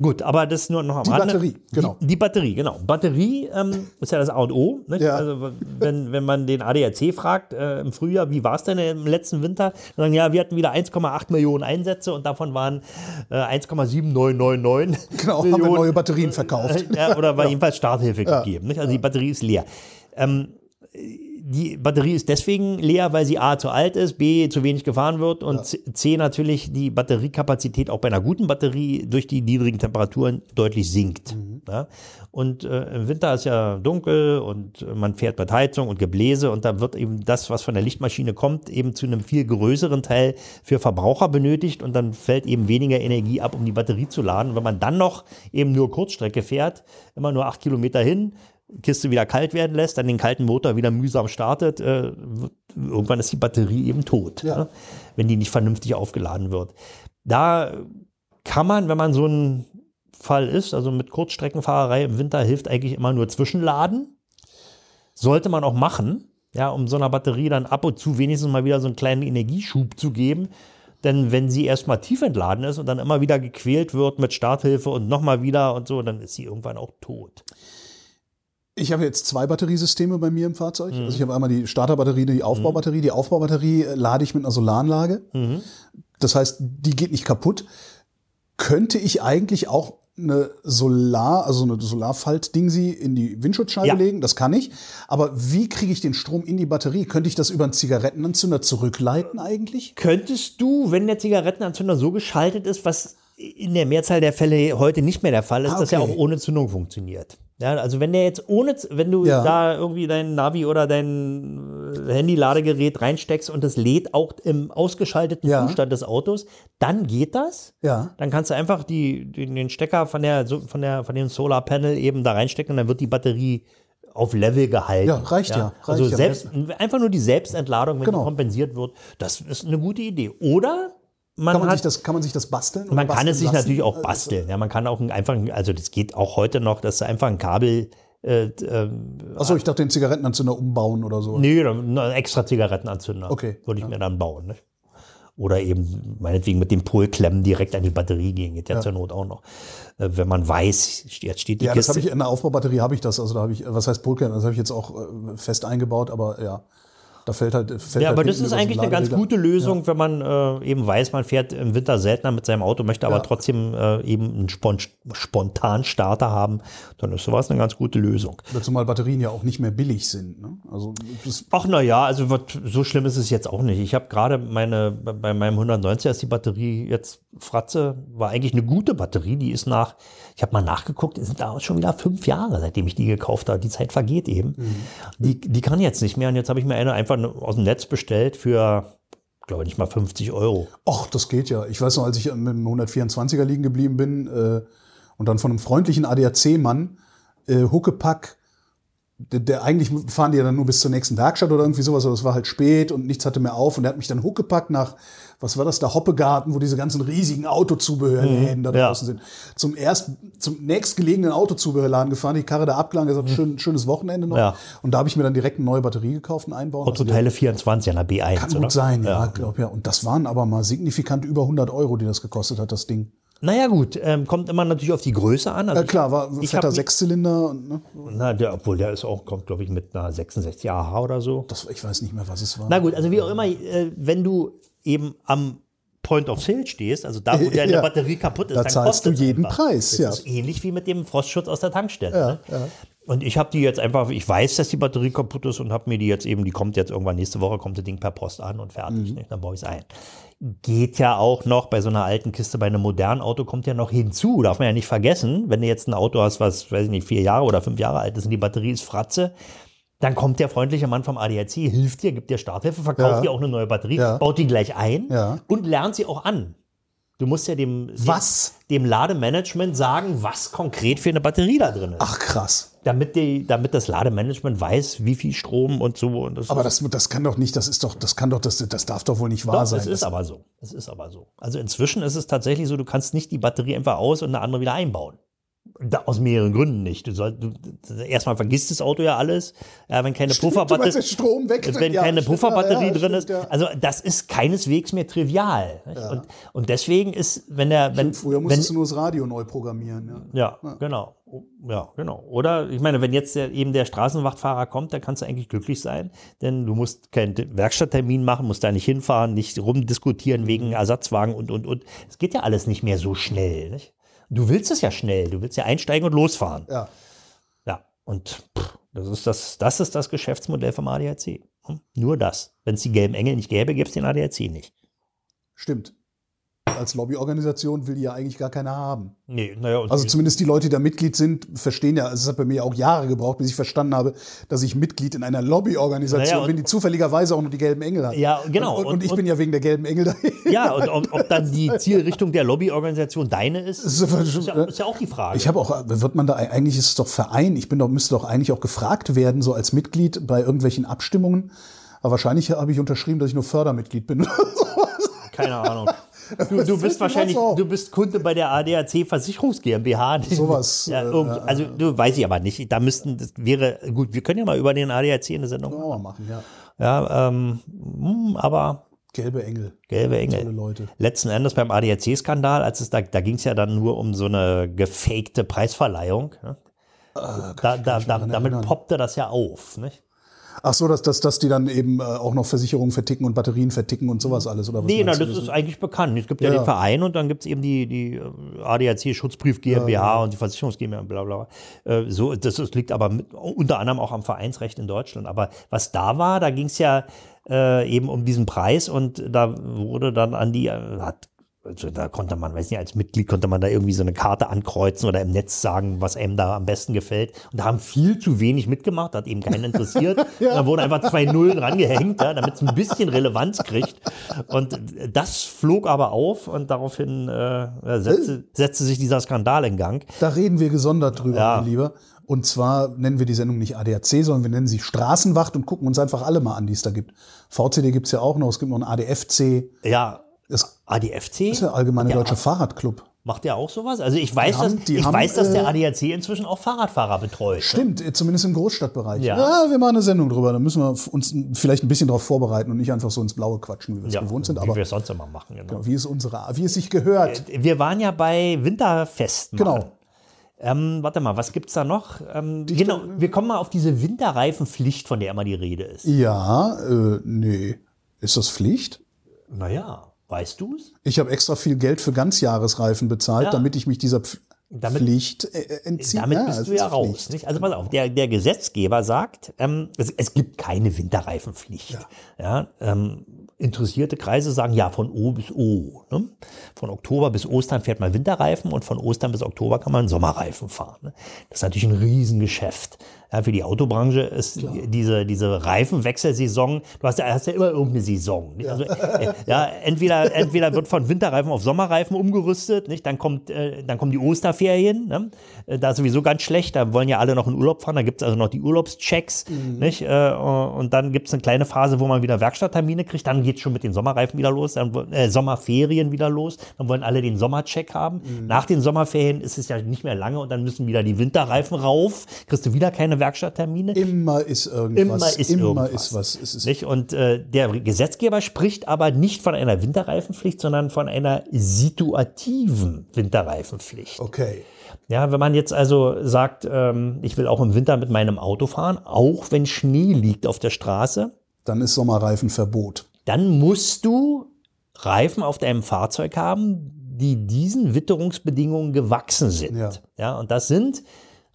B: Ne? Gut, aber das ist nur noch am
A: Die
B: Rande.
A: Batterie, genau.
B: Die, die Batterie, genau. Batterie ähm, ist ja das A und O. Nicht?
A: Ja.
B: Also wenn, wenn man den ADAC fragt äh, im Frühjahr, wie war es denn im letzten Winter? Dann sagen, ja, wir hatten wieder 1,8 Millionen Einsätze und davon waren äh, 1,7999
A: Genau, haben wir neue Batterien verkauft.
B: ja, oder war jedenfalls Starthilfe gegeben. Nicht? Also die Batterie ist leer. Ähm, die Batterie ist deswegen leer, weil sie A zu alt ist, B zu wenig gefahren wird und ja. C natürlich die Batteriekapazität auch bei einer guten Batterie durch die niedrigen Temperaturen deutlich sinkt. Mhm. Ja? Und äh, im Winter ist ja dunkel und man fährt mit Heizung und Gebläse und da wird eben das, was von der Lichtmaschine kommt, eben zu einem viel größeren Teil für Verbraucher benötigt und dann fällt eben weniger Energie ab, um die Batterie zu laden. Wenn man dann noch eben nur Kurzstrecke fährt, immer nur acht Kilometer hin, Kiste wieder kalt werden lässt, dann den kalten Motor wieder mühsam startet, äh, irgendwann ist die Batterie eben tot, ja. ne? wenn die nicht vernünftig aufgeladen wird. Da kann man, wenn man so ein Fall ist, also mit Kurzstreckenfahrerei im Winter hilft eigentlich immer nur Zwischenladen. Sollte man auch machen, ja, um so einer Batterie dann ab und zu wenigstens mal wieder so einen kleinen Energieschub zu geben. Denn wenn sie erstmal tief entladen ist und dann immer wieder gequält wird mit Starthilfe und nochmal wieder und so, dann ist sie irgendwann auch tot.
A: Ich habe jetzt zwei Batteriesysteme bei mir im Fahrzeug. Mhm. Also ich habe einmal die Starterbatterie, die Aufbaubatterie. Die Aufbaubatterie äh, lade ich mit einer Solaranlage. Mhm. Das heißt, die geht nicht kaputt. Könnte ich eigentlich auch eine Solar, also eine Solarfalt-Dingsi in die Windschutzscheibe ja. legen, das kann ich. Aber wie kriege ich den Strom in die Batterie? Könnte ich das über einen Zigarettenanzünder zurückleiten eigentlich?
B: Könntest du, wenn der Zigarettenanzünder so geschaltet ist, was in der Mehrzahl der Fälle heute nicht mehr der Fall ist, ah, okay. dass er auch ohne Zündung funktioniert. Ja, also wenn der jetzt ohne, wenn du ja. da irgendwie dein Navi oder dein äh, Handy-Ladegerät reinsteckst und es lädt auch im ausgeschalteten ja. Zustand des Autos, dann geht das.
A: Ja.
B: Dann kannst du einfach die, den Stecker von der, von der, von dem Solar Panel eben da reinstecken und dann wird die Batterie auf Level gehalten.
A: Ja, reicht ja. ja reicht
B: also selbst, einfach nur die Selbstentladung, wenn genau. die kompensiert wird, das ist eine gute Idee. Oder
A: man kann, man hat, sich das, kann man sich das basteln?
B: Man
A: basteln
B: kann es sich lassen? natürlich auch basteln. Ja, man kann auch einfach, also das geht auch heute noch, dass du einfach ein Kabel. Äh, äh,
A: Achso, ich dachte den Zigarettenanzünder umbauen oder so.
B: Nee, einen extra Zigarettenanzünder.
A: Okay.
B: Würde ich ja. mir dann bauen. Ne? Oder eben meinetwegen mit dem Polklemmen direkt an die Batterie gehen, geht ja, ja. zur Not auch noch. Äh, wenn man weiß, jetzt steht die
A: ja,
B: Kiste.
A: Ja, das habe ich in der Aufbaubatterie habe ich das. Also da habe ich, was heißt Polklemmen? Das habe ich jetzt auch äh, fest eingebaut, aber ja. Da fällt halt. Fällt
B: ja,
A: halt
B: aber das ist eigentlich eine ganz gute Lösung, ja. wenn man äh, eben weiß, man fährt im Winter seltener mit seinem Auto, möchte aber ja. trotzdem äh, eben einen Spont Spontanstarter haben. Dann ist sowas eine ganz gute Lösung.
A: Zumal Batterien ja auch nicht mehr billig sind. Ne? Also,
B: Ach naja, also so schlimm ist es jetzt auch nicht. Ich habe gerade meine, bei meinem 190er ist die Batterie jetzt Fratze, war eigentlich eine gute Batterie. Die ist nach, ich habe mal nachgeguckt, es sind da schon wieder fünf Jahre, seitdem ich die gekauft habe. Die Zeit vergeht eben. Mhm. Die, die kann jetzt nicht mehr. Und jetzt habe ich mir eine einfach aus dem Netz bestellt für, glaube nicht mal 50 Euro.
A: Ach, das geht ja. Ich weiß noch, als ich mit dem 124er liegen geblieben bin äh, und dann von einem freundlichen ADAC-Mann äh, Huckepack der, der, eigentlich fahren die ja dann nur bis zur nächsten Werkstatt oder irgendwie sowas, aber es war halt spät und nichts hatte mehr auf und der hat mich dann huckgepackt nach, was war das, der Hoppegarten, wo diese ganzen riesigen Autozubehörläden mhm, da draußen ja. sind. Zum erst, zum nächstgelegenen Autozubehörladen gefahren, die Karre da abgelangt, gesagt, mhm. schön, schönes Wochenende noch. Ja. Und da habe ich mir dann direkt eine neue Batterie gekauft und einbauen.
B: Autoteile 24 an der B1,
A: Kann oder? gut sein, ja, ja. glaub ja. Und das waren aber mal signifikant über 100 Euro, die das gekostet hat, das Ding.
B: Naja, gut, ähm, kommt immer natürlich auf die Größe an.
A: Also ja, klar, war ich, fetter Sechszylinder.
B: Ne? Na, der, obwohl der ist auch, kommt, glaube ich, mit einer 66 AH oder so.
A: Das, ich weiß nicht mehr, was es war.
B: Na gut, also wie auch immer, äh, wenn du eben am Point of Sale stehst, also da, wo deine ja. Batterie kaputt ist,
A: da dann zahlst du jeden einfach. Preis.
B: Das
A: ja.
B: ist ähnlich wie mit dem Frostschutz aus der Tankstelle.
A: Ja,
B: ne? Und ich habe die jetzt einfach, ich weiß, dass die Batterie kaputt ist und habe mir die jetzt eben, die kommt jetzt irgendwann nächste Woche, kommt das Ding per Post an und fertig. Mhm. Ne? Dann baue ich es ein geht ja auch noch bei so einer alten Kiste, bei einem modernen Auto kommt ja noch hinzu, darf man ja nicht vergessen, wenn du jetzt ein Auto hast, was, weiß ich nicht, vier Jahre oder fünf Jahre alt ist und die Batterie ist Fratze, dann kommt der freundliche Mann vom ADAC, hilft dir, gibt dir Starthilfe, verkauft ja. dir auch eine neue Batterie, ja. baut die gleich ein
A: ja.
B: und lernt sie auch an. Du musst ja dem,
A: was?
B: dem, dem Lademanagement sagen, was konkret für eine Batterie da drin ist.
A: Ach krass.
B: Damit, die, damit das Lademanagement weiß, wie viel Strom und so. Und
A: das aber das, das kann doch nicht, das ist doch, das kann doch, das, das darf doch wohl nicht wahr
B: doch,
A: sein.
B: Das ist aber so. Das ist aber so. Also inzwischen ist es tatsächlich so, du kannst nicht die Batterie einfach aus und eine andere wieder einbauen. Da, aus mehreren Gründen nicht. Du soll, du, erstmal vergisst das Auto ja alles, ja, wenn keine Pufferbatterie, wenn ja, keine Pufferbatterie ja, drin stimmt, ist. Also das ist keineswegs mehr trivial. Und, und deswegen ist, wenn der, wenn
A: früher musstest wenn, du nur das Radio neu programmieren.
B: Ja, genau, ja, genau. Oder ich meine, wenn jetzt der, eben der Straßenwachtfahrer kommt, dann kannst du eigentlich glücklich sein, denn du musst keinen Werkstatttermin machen, musst da nicht hinfahren, nicht rumdiskutieren wegen Ersatzwagen und und und. Es geht ja alles nicht mehr so schnell. Nicht? Du willst es ja schnell, du willst ja einsteigen und losfahren.
A: Ja.
B: Ja, und pff, Das ist das, das ist das Geschäftsmodell vom ADAC. Hm? Nur das. Wenn es die gelben Engel nicht gäbe, gäbe es den ADAC nicht.
A: Stimmt. Als Lobbyorganisation will die ja eigentlich gar keiner haben.
B: Nee, naja,
A: Also zumindest die Leute, die da Mitglied sind, verstehen ja, also es hat bei mir auch Jahre gebraucht, bis ich verstanden habe, dass ich Mitglied in einer Lobbyorganisation
B: Naja,
A: bin, die zufälligerweise auch noch die gelben Engel hat.
B: Ja, genau.
A: Und, und,
B: Und-
A: ich
B: und-
A: bin ja wegen der gelben Engel da.
B: Ja, und ob, ob dann die Zielrichtung der Lobbyorganisation deine ist,
A: ist
B: ist ja, ist ja auch die Frage.
A: Ich habe auch, wird man da eigentlich ist es doch Verein. Ich bin doch müsste doch eigentlich auch gefragt werden, so als Mitglied bei irgendwelchen Abstimmungen. Aber wahrscheinlich habe ich unterschrieben, dass ich nur Fördermitglied bin.
B: Keine Ahnung. Du, du bist wahrscheinlich, du bist Kunde bei der ADAC Versicherungs GmbH.
A: Sowas,
B: Ja,
A: äh,
B: irgend- also du weiß ich aber nicht. Da müssten, das wäre gut. Wir können ja mal über den ADAC eine Sendung
A: Können wir
B: machen.
A: mal machen, ja.
B: Ja, ähm, hm, aber
A: Gelbe Engel.
B: gelbe Engel.
A: Leute.
B: Letzten Endes beim ADAC-Skandal, als es da, da ging es ja dann nur um so eine gefakte Preisverleihung. Ne? da, da, da,
A: dran
B: damit
A: erinnern.
B: poppte das ja auf. Nicht?
A: Ach so, dass, dass, dass die dann eben äh, auch noch Versicherungen verticken und Batterien verticken und sowas alles, oder was?
B: Nee, na, das ist eigentlich bekannt. Es gibt ja,
A: Ja.
B: den Verein und dann gibt es eben die, die äh, ADAC Schutzbrief GmbH und die Versicherungs GmbH, bla bla. bla. Äh, So, das, das liegt aber mit, unter anderem auch am Vereinsrecht in Deutschland. Aber was da war, da ging es ja äh, eben um diesen Preis und da wurde dann an die, hat, also da konnte man, weiß nicht, als Mitglied konnte man da irgendwie so eine Karte ankreuzen oder im Netz sagen, was einem da am besten gefällt. Und da haben viel zu wenig mitgemacht, hat eben keinen interessiert. Da wurden einfach zwei Nullen rangehängt, ja, damit es ein bisschen Relevanz kriegt. Und das flog aber auf und daraufhin äh, setzte, setzte sich dieser Skandal in Gang.
A: Da reden wir gesondert drüber,
B: Ja.
A: mein Lieber. Und zwar nennen wir die Sendung nicht ADAC, sondern wir nennen sie Straßenwacht und gucken uns einfach alle mal an, die es da gibt. VCD gibt's ja auch noch, es gibt noch einen ADFC,
B: Ja,
A: es
B: ADFC
A: ist der Allgemeine
B: Ja.
A: Deutsche Fahrradclub.
B: macht ja auch sowas. Also ich weiß,
A: haben-
B: dass, ich
A: haben,
B: weiß, dass der
A: äh,
B: ADAC inzwischen auch Fahrradfahrer betreut. ne?
A: Stimmt, äh, zumindest im Großstadtbereich.
B: Ja.
A: wir machen eine Sendung drüber. Da müssen wir uns vielleicht ein bisschen darauf vorbereiten und nicht einfach so ins Blaue quatschen, wie wir es
B: Ja,
A: gewohnt sind.
B: wie
A: Aber
B: wir es sonst immer machen. Genau.
A: wie es unsere, wie es sich gehört.
B: Wir waren ja bei Winterfesten.
A: Genau.
B: Ähm, warte mal, was gibt's da noch? Ähm, genau, wir kommen mal auf diese Winterreifenpflicht, von der immer die Rede ist.
A: Ja, äh, nee. Ist das Pflicht?
B: Naja, weißt du's?
A: Ich habe extra viel Geld für Ganzjahresreifen bezahlt,
B: Ja.
A: damit ich mich dieser Pf
B: Damit-
A: Pflicht äh, entziehe.
B: Damit
A: Ja,
B: bist
A: es
B: du ja raus.
A: Pflicht.
B: Nicht? Also pass auf, der, der Gesetzgeber sagt, ähm, es, es gibt keine Winterreifenpflicht. Ja. ähm, interessierte Kreise sagen, ja, von O bis O. Ne? Von Oktober bis Ostern fährt man Winterreifen und von Ostern bis Oktober kann man Sommerreifen fahren. Ne? Das ist natürlich ein Riesengeschäft. Ja, für die Autobranche ist diese, diese Reifenwechselsaison, du hast ja, hast ja immer irgendeine Saison. Nicht? Also, äh, ja, entweder, entweder wird von Winterreifen auf Sommerreifen umgerüstet, nicht? Dann, kommt, äh, dann kommen die Osterferien, ne? Äh, da ist sowieso ganz schlecht, da wollen ja alle noch in Urlaub fahren, da gibt es also noch die Urlaubschecks, nicht? Äh, und dann gibt es eine kleine Phase, wo man wieder Werkstatttermine kriegt, dann geht schon mit den Sommerreifen wieder los, dann äh, Sommerferien wieder los, dann wollen alle den Sommercheck haben. Nach den Sommerferien ist es ja nicht mehr lange und dann müssen wieder die Winterreifen rauf, kriegst du wieder keine Werkstatttermine.
A: Immer ist irgendwas.
B: Immer ist
A: Immer
B: irgendwas.
A: ist was. Ist
B: Nicht? Und äh, der Gesetzgeber spricht aber nicht von einer Winterreifenpflicht, sondern von einer situativen Winterreifenpflicht.
A: okay.
B: Ja, wenn man jetzt also sagt, ähm, ich will auch im Winter mit meinem Auto fahren, auch wenn Schnee liegt auf der Straße,
A: Dann ist Sommerreifenverbot.
B: dann musst du Reifen auf deinem Fahrzeug haben, die diesen Witterungsbedingungen gewachsen sind.
A: Ja.
B: Ja, und das sind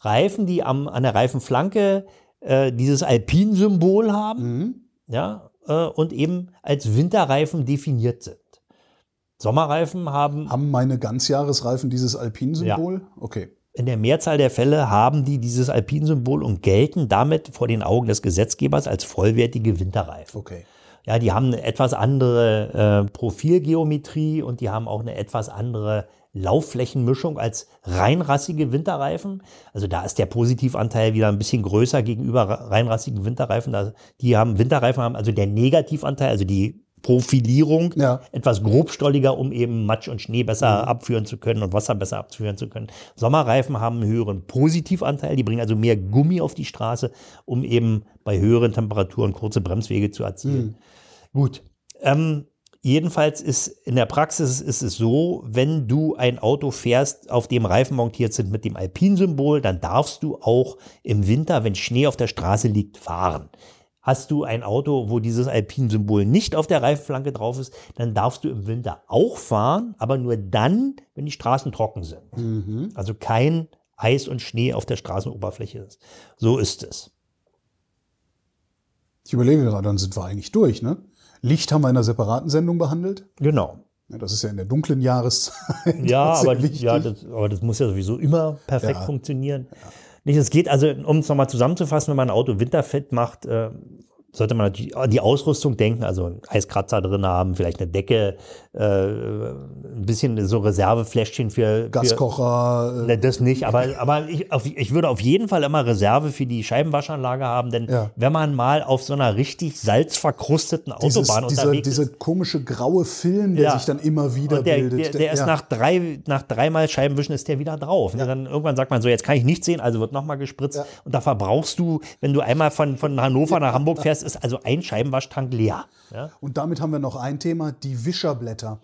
B: Reifen, die am, an der Reifenflanke äh, dieses Alpin-Symbol haben, ja, äh, und eben als Winterreifen definiert sind. Sommerreifen haben
A: Haben meine Ganzjahresreifen dieses Alpin-Symbol? Okay.
B: In der Mehrzahl der Fälle haben die dieses Alpinsymbol und gelten damit vor den Augen des Gesetzgebers als vollwertige Winterreifen.
A: Okay.
B: Ja, die haben eine etwas andere äh, Profilgeometrie und die haben auch eine etwas andere Laufflächenmischung als reinrassige Winterreifen. Also da ist der Positivanteil wieder ein bisschen größer gegenüber ra- reinrassigen Winterreifen. Da, die haben Winterreifen haben also der Negativanteil, also die Profilierung
A: Ja.
B: etwas grobstolliger, um eben Matsch und Schnee besser abführen zu können und Wasser besser abführen zu können. Sommerreifen haben einen höheren Positivanteil, die bringen also mehr Gummi auf die Straße, um eben bei höheren Temperaturen kurze Bremswege zu erzielen. Gut. Ähm, jedenfalls ist in der Praxis ist es so, wenn du ein Auto fährst, auf dem Reifen montiert sind mit dem Alpin-Symbol, dann darfst du auch im Winter, wenn Schnee auf der Straße liegt, fahren. Hast du ein Auto, wo dieses Alpin-Symbol nicht auf der Reifenflanke drauf ist, dann darfst du im Winter auch fahren, aber nur dann, wenn die Straßen trocken sind. Also kein Eis und Schnee auf der Straßenoberfläche ist. So ist es.
A: Ich überlege gerade, dann sind wir eigentlich durch, ne? Licht haben wir in einer separaten Sendung behandelt.
B: Genau.
A: Ja, das ist ja in der dunklen Jahreszeit.
B: Ja, aber, ja das, aber das muss ja sowieso immer perfekt
A: Ja.
B: funktionieren. Nicht, es geht also, um es nochmal zusammenzufassen, wenn man ein Auto winterfett macht, äh, sollte man natürlich an die Ausrüstung denken, also einen Eiskratzer drin haben, vielleicht eine Decke, äh, ein bisschen so Reservefläschchen für, für
A: Gaskocher. Äh,
B: Ne, das nicht, aber, aber ich, auf, ich würde auf jeden Fall immer Reserve für die Scheibenwaschanlage haben, denn
A: Ja.
B: wenn man mal auf so einer richtig salzverkrusteten
A: dieses,
B: Autobahn
A: dieser,
B: unterwegs
A: diese
B: ist,
A: komische graue Film, der
B: Ja.
A: sich dann immer wieder
B: der,
A: bildet.
B: der, der ist
A: ja.
B: nach drei, nach dreimal Scheibenwischen ist der wieder drauf. Ne? Dann irgendwann sagt man so, jetzt kann ich nichts sehen, also wird nochmal gespritzt. Und da verbrauchst du, wenn du einmal von, von Hannover nach Hamburg fährst, ist also ein Scheibenwaschtank leer. Ja?
A: Und damit haben wir noch ein Thema, die Wischerblätter.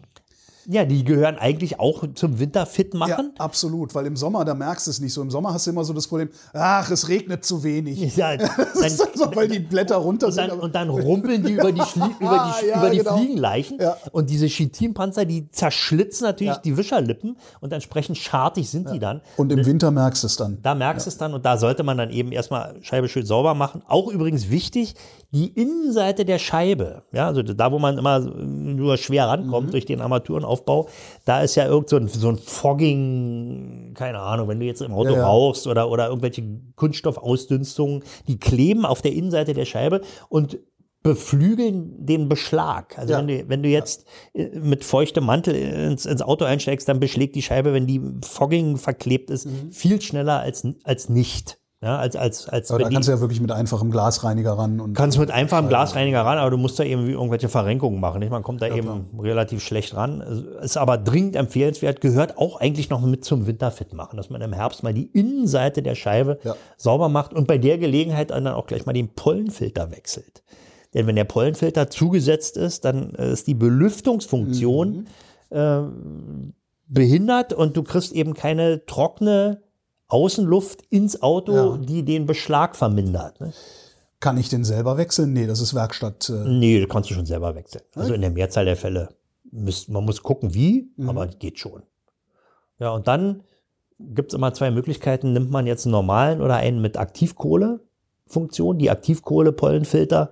B: Ja, die gehören eigentlich auch zum Winter fit machen.
A: Ja, absolut, weil im Sommer, da merkst du es nicht so. Im Sommer hast du immer so das Problem, ach, es regnet zu wenig.
B: Ja,
A: Das ist
B: dann-
A: so, weil die Blätter runter
B: Und
A: sind.
B: dann, und dann rumpeln die über die, Schlie über die,
A: Ja,
B: über die
A: genau.
B: Fliegenleichen.
A: Ja.
B: Und diese Chitinpanzer, die zerschlitzen natürlich die Wischerlippen und entsprechend schartig sind die dann.
A: und im Winter merkst du es dann.
B: Da merkst du es dann und da sollte man dann eben erstmal Scheibe schön sauber machen. Auch übrigens wichtig, die Innenseite der Scheibe, ja, also da, wo man immer nur schwer rankommt
A: Mhm.
B: durch den Armaturenaufbau, da ist ja irgend so ein, so ein Fogging, keine Ahnung, wenn du jetzt im Auto
A: Ja, ja.
B: rauchst oder, oder irgendwelche Kunststoffausdünstungen, die kleben auf der Innenseite der Scheibe und beflügeln den Beschlag. Also
A: Ja.
B: wenn, du, wenn du jetzt äh, mit feuchtem Mantel ins, ins Auto einsteigst, dann beschlägt die Scheibe, wenn die Fogging verklebt ist,
A: Mhm.
B: viel schneller als, als nicht. Ja, als, als, als
A: Aber da kannst du ja wirklich mit einfachem Glasreiniger ran. Und
B: kannst mit einfachem Glasreiniger ran, aber du musst da eben irgendwelche Verrenkungen machen. Nicht? Man kommt da eben relativ schlecht ran. Ist aber dringend empfehlenswert, gehört auch eigentlich noch mit zum Winterfit machen, dass man im Herbst mal die Innenseite der Scheibe
A: Ja.
B: sauber macht und bei der Gelegenheit dann auch gleich mal den Pollenfilter wechselt. Denn wenn der Pollenfilter zugesetzt ist, dann äh, ist die Belüftungsfunktion äh, behindert und du kriegst eben keine trockene Außenluft ins Auto,
A: Ja.
B: die den Beschlag vermindert. Ne?
A: Kann ich den selber wechseln? Nee, das ist Werkstatt. Äh,
B: Nee, das kannst du schon selber wechseln. Also in der Mehrzahl der Fälle. Müsst, man muss gucken, wie,
A: Mhm.
B: aber geht schon. Ja, und dann gibt es immer zwei Möglichkeiten. Nimmt man jetzt einen normalen oder einen mit Aktivkohle-Funktion. Die Aktivkohle-Pollenfilter,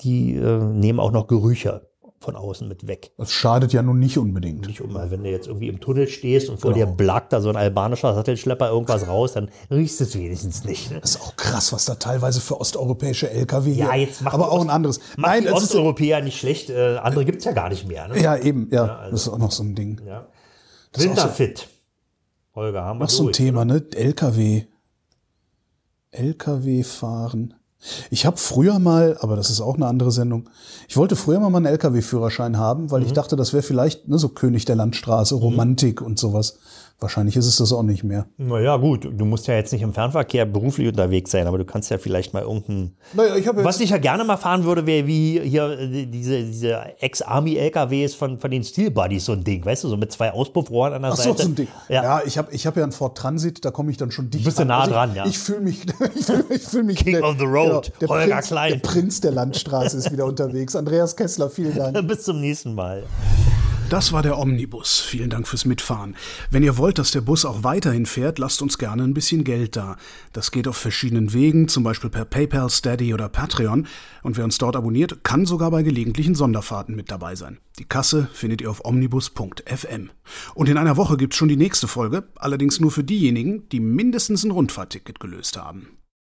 B: die äh, nehmen auch noch Gerüche von außen mit weg.
A: Das schadet ja nun nicht unbedingt.
B: Nicht immer, wenn du jetzt irgendwie im Tunnel stehst und vor
A: Genau.
B: dir blackt da so ein albanischer Sattelschlepper irgendwas raus, dann riechst du es wenigstens nicht. Ne?
A: Das ist auch krass, was da teilweise für osteuropäische LKW
B: Ja, jetzt macht
A: Aber auch
B: Ost-
A: ein anderes. Nein,
B: die
A: es ist,
B: Osteuropäer nicht schlecht, äh, andere gibt es ja gar nicht mehr. Ne?
A: ja eben, ja,
B: also-
A: das ist auch noch so ein Ding.
B: Ja. Winterfit. Holger, haben wir
A: Noch so ein. Thema, ne? LKW. LKW fahren. Ich habe früher mal, aber das ist auch eine andere Sendung, ich wollte früher mal meinen LKW-Führerschein haben, weil
B: Mhm.
A: ich dachte, das wäre vielleicht ne, so König der Landstraße, Romantik und sowas. Wahrscheinlich ist es das auch nicht mehr.
B: Naja, gut, du musst ja jetzt nicht im Fernverkehr beruflich unterwegs sein, aber du kannst ja vielleicht mal irgendein.
A: Naja, ich
B: Was ich ja gerne mal fahren würde, wäre wie hier äh, diese, diese Ex-Army-LKWs von, von den Steel Buddies, so ein Ding, weißt du, so mit zwei Auspuffrohren an der
A: Ach so,
B: Seite.
A: so ein Ding.
B: Ja.
A: Ja, ich habe ich hab ja einen Ford Transit, da komme ich dann schon dicht
B: Bist du nah
A: Also
B: dran,
A: ich,
B: ja.
A: Ich fühle mich, ich fühl, ich fühl mich
B: King of the Road,
A: der,
B: Holger
A: Prinz,
B: Klein.
A: der Prinz der Landstraße ist wieder unterwegs. Andreas Kessler, vielen Dank.
B: Bis zum nächsten Mal.
A: Das war der Omnibus. Vielen Dank fürs Mitfahren. Wenn ihr wollt, dass der Bus auch weiterhin fährt, lasst uns gerne ein bisschen Geld da. Das geht auf verschiedenen Wegen, zum Beispiel per PayPal, Steady oder Patreon. Und wer uns dort abonniert, kann sogar bei gelegentlichen Sonderfahrten mit dabei sein. Die Kasse findet ihr auf omnibus.fm. Und in einer Woche gibt's schon die nächste Folge, allerdings nur für diejenigen, die mindestens ein Rundfahrtticket gelöst haben.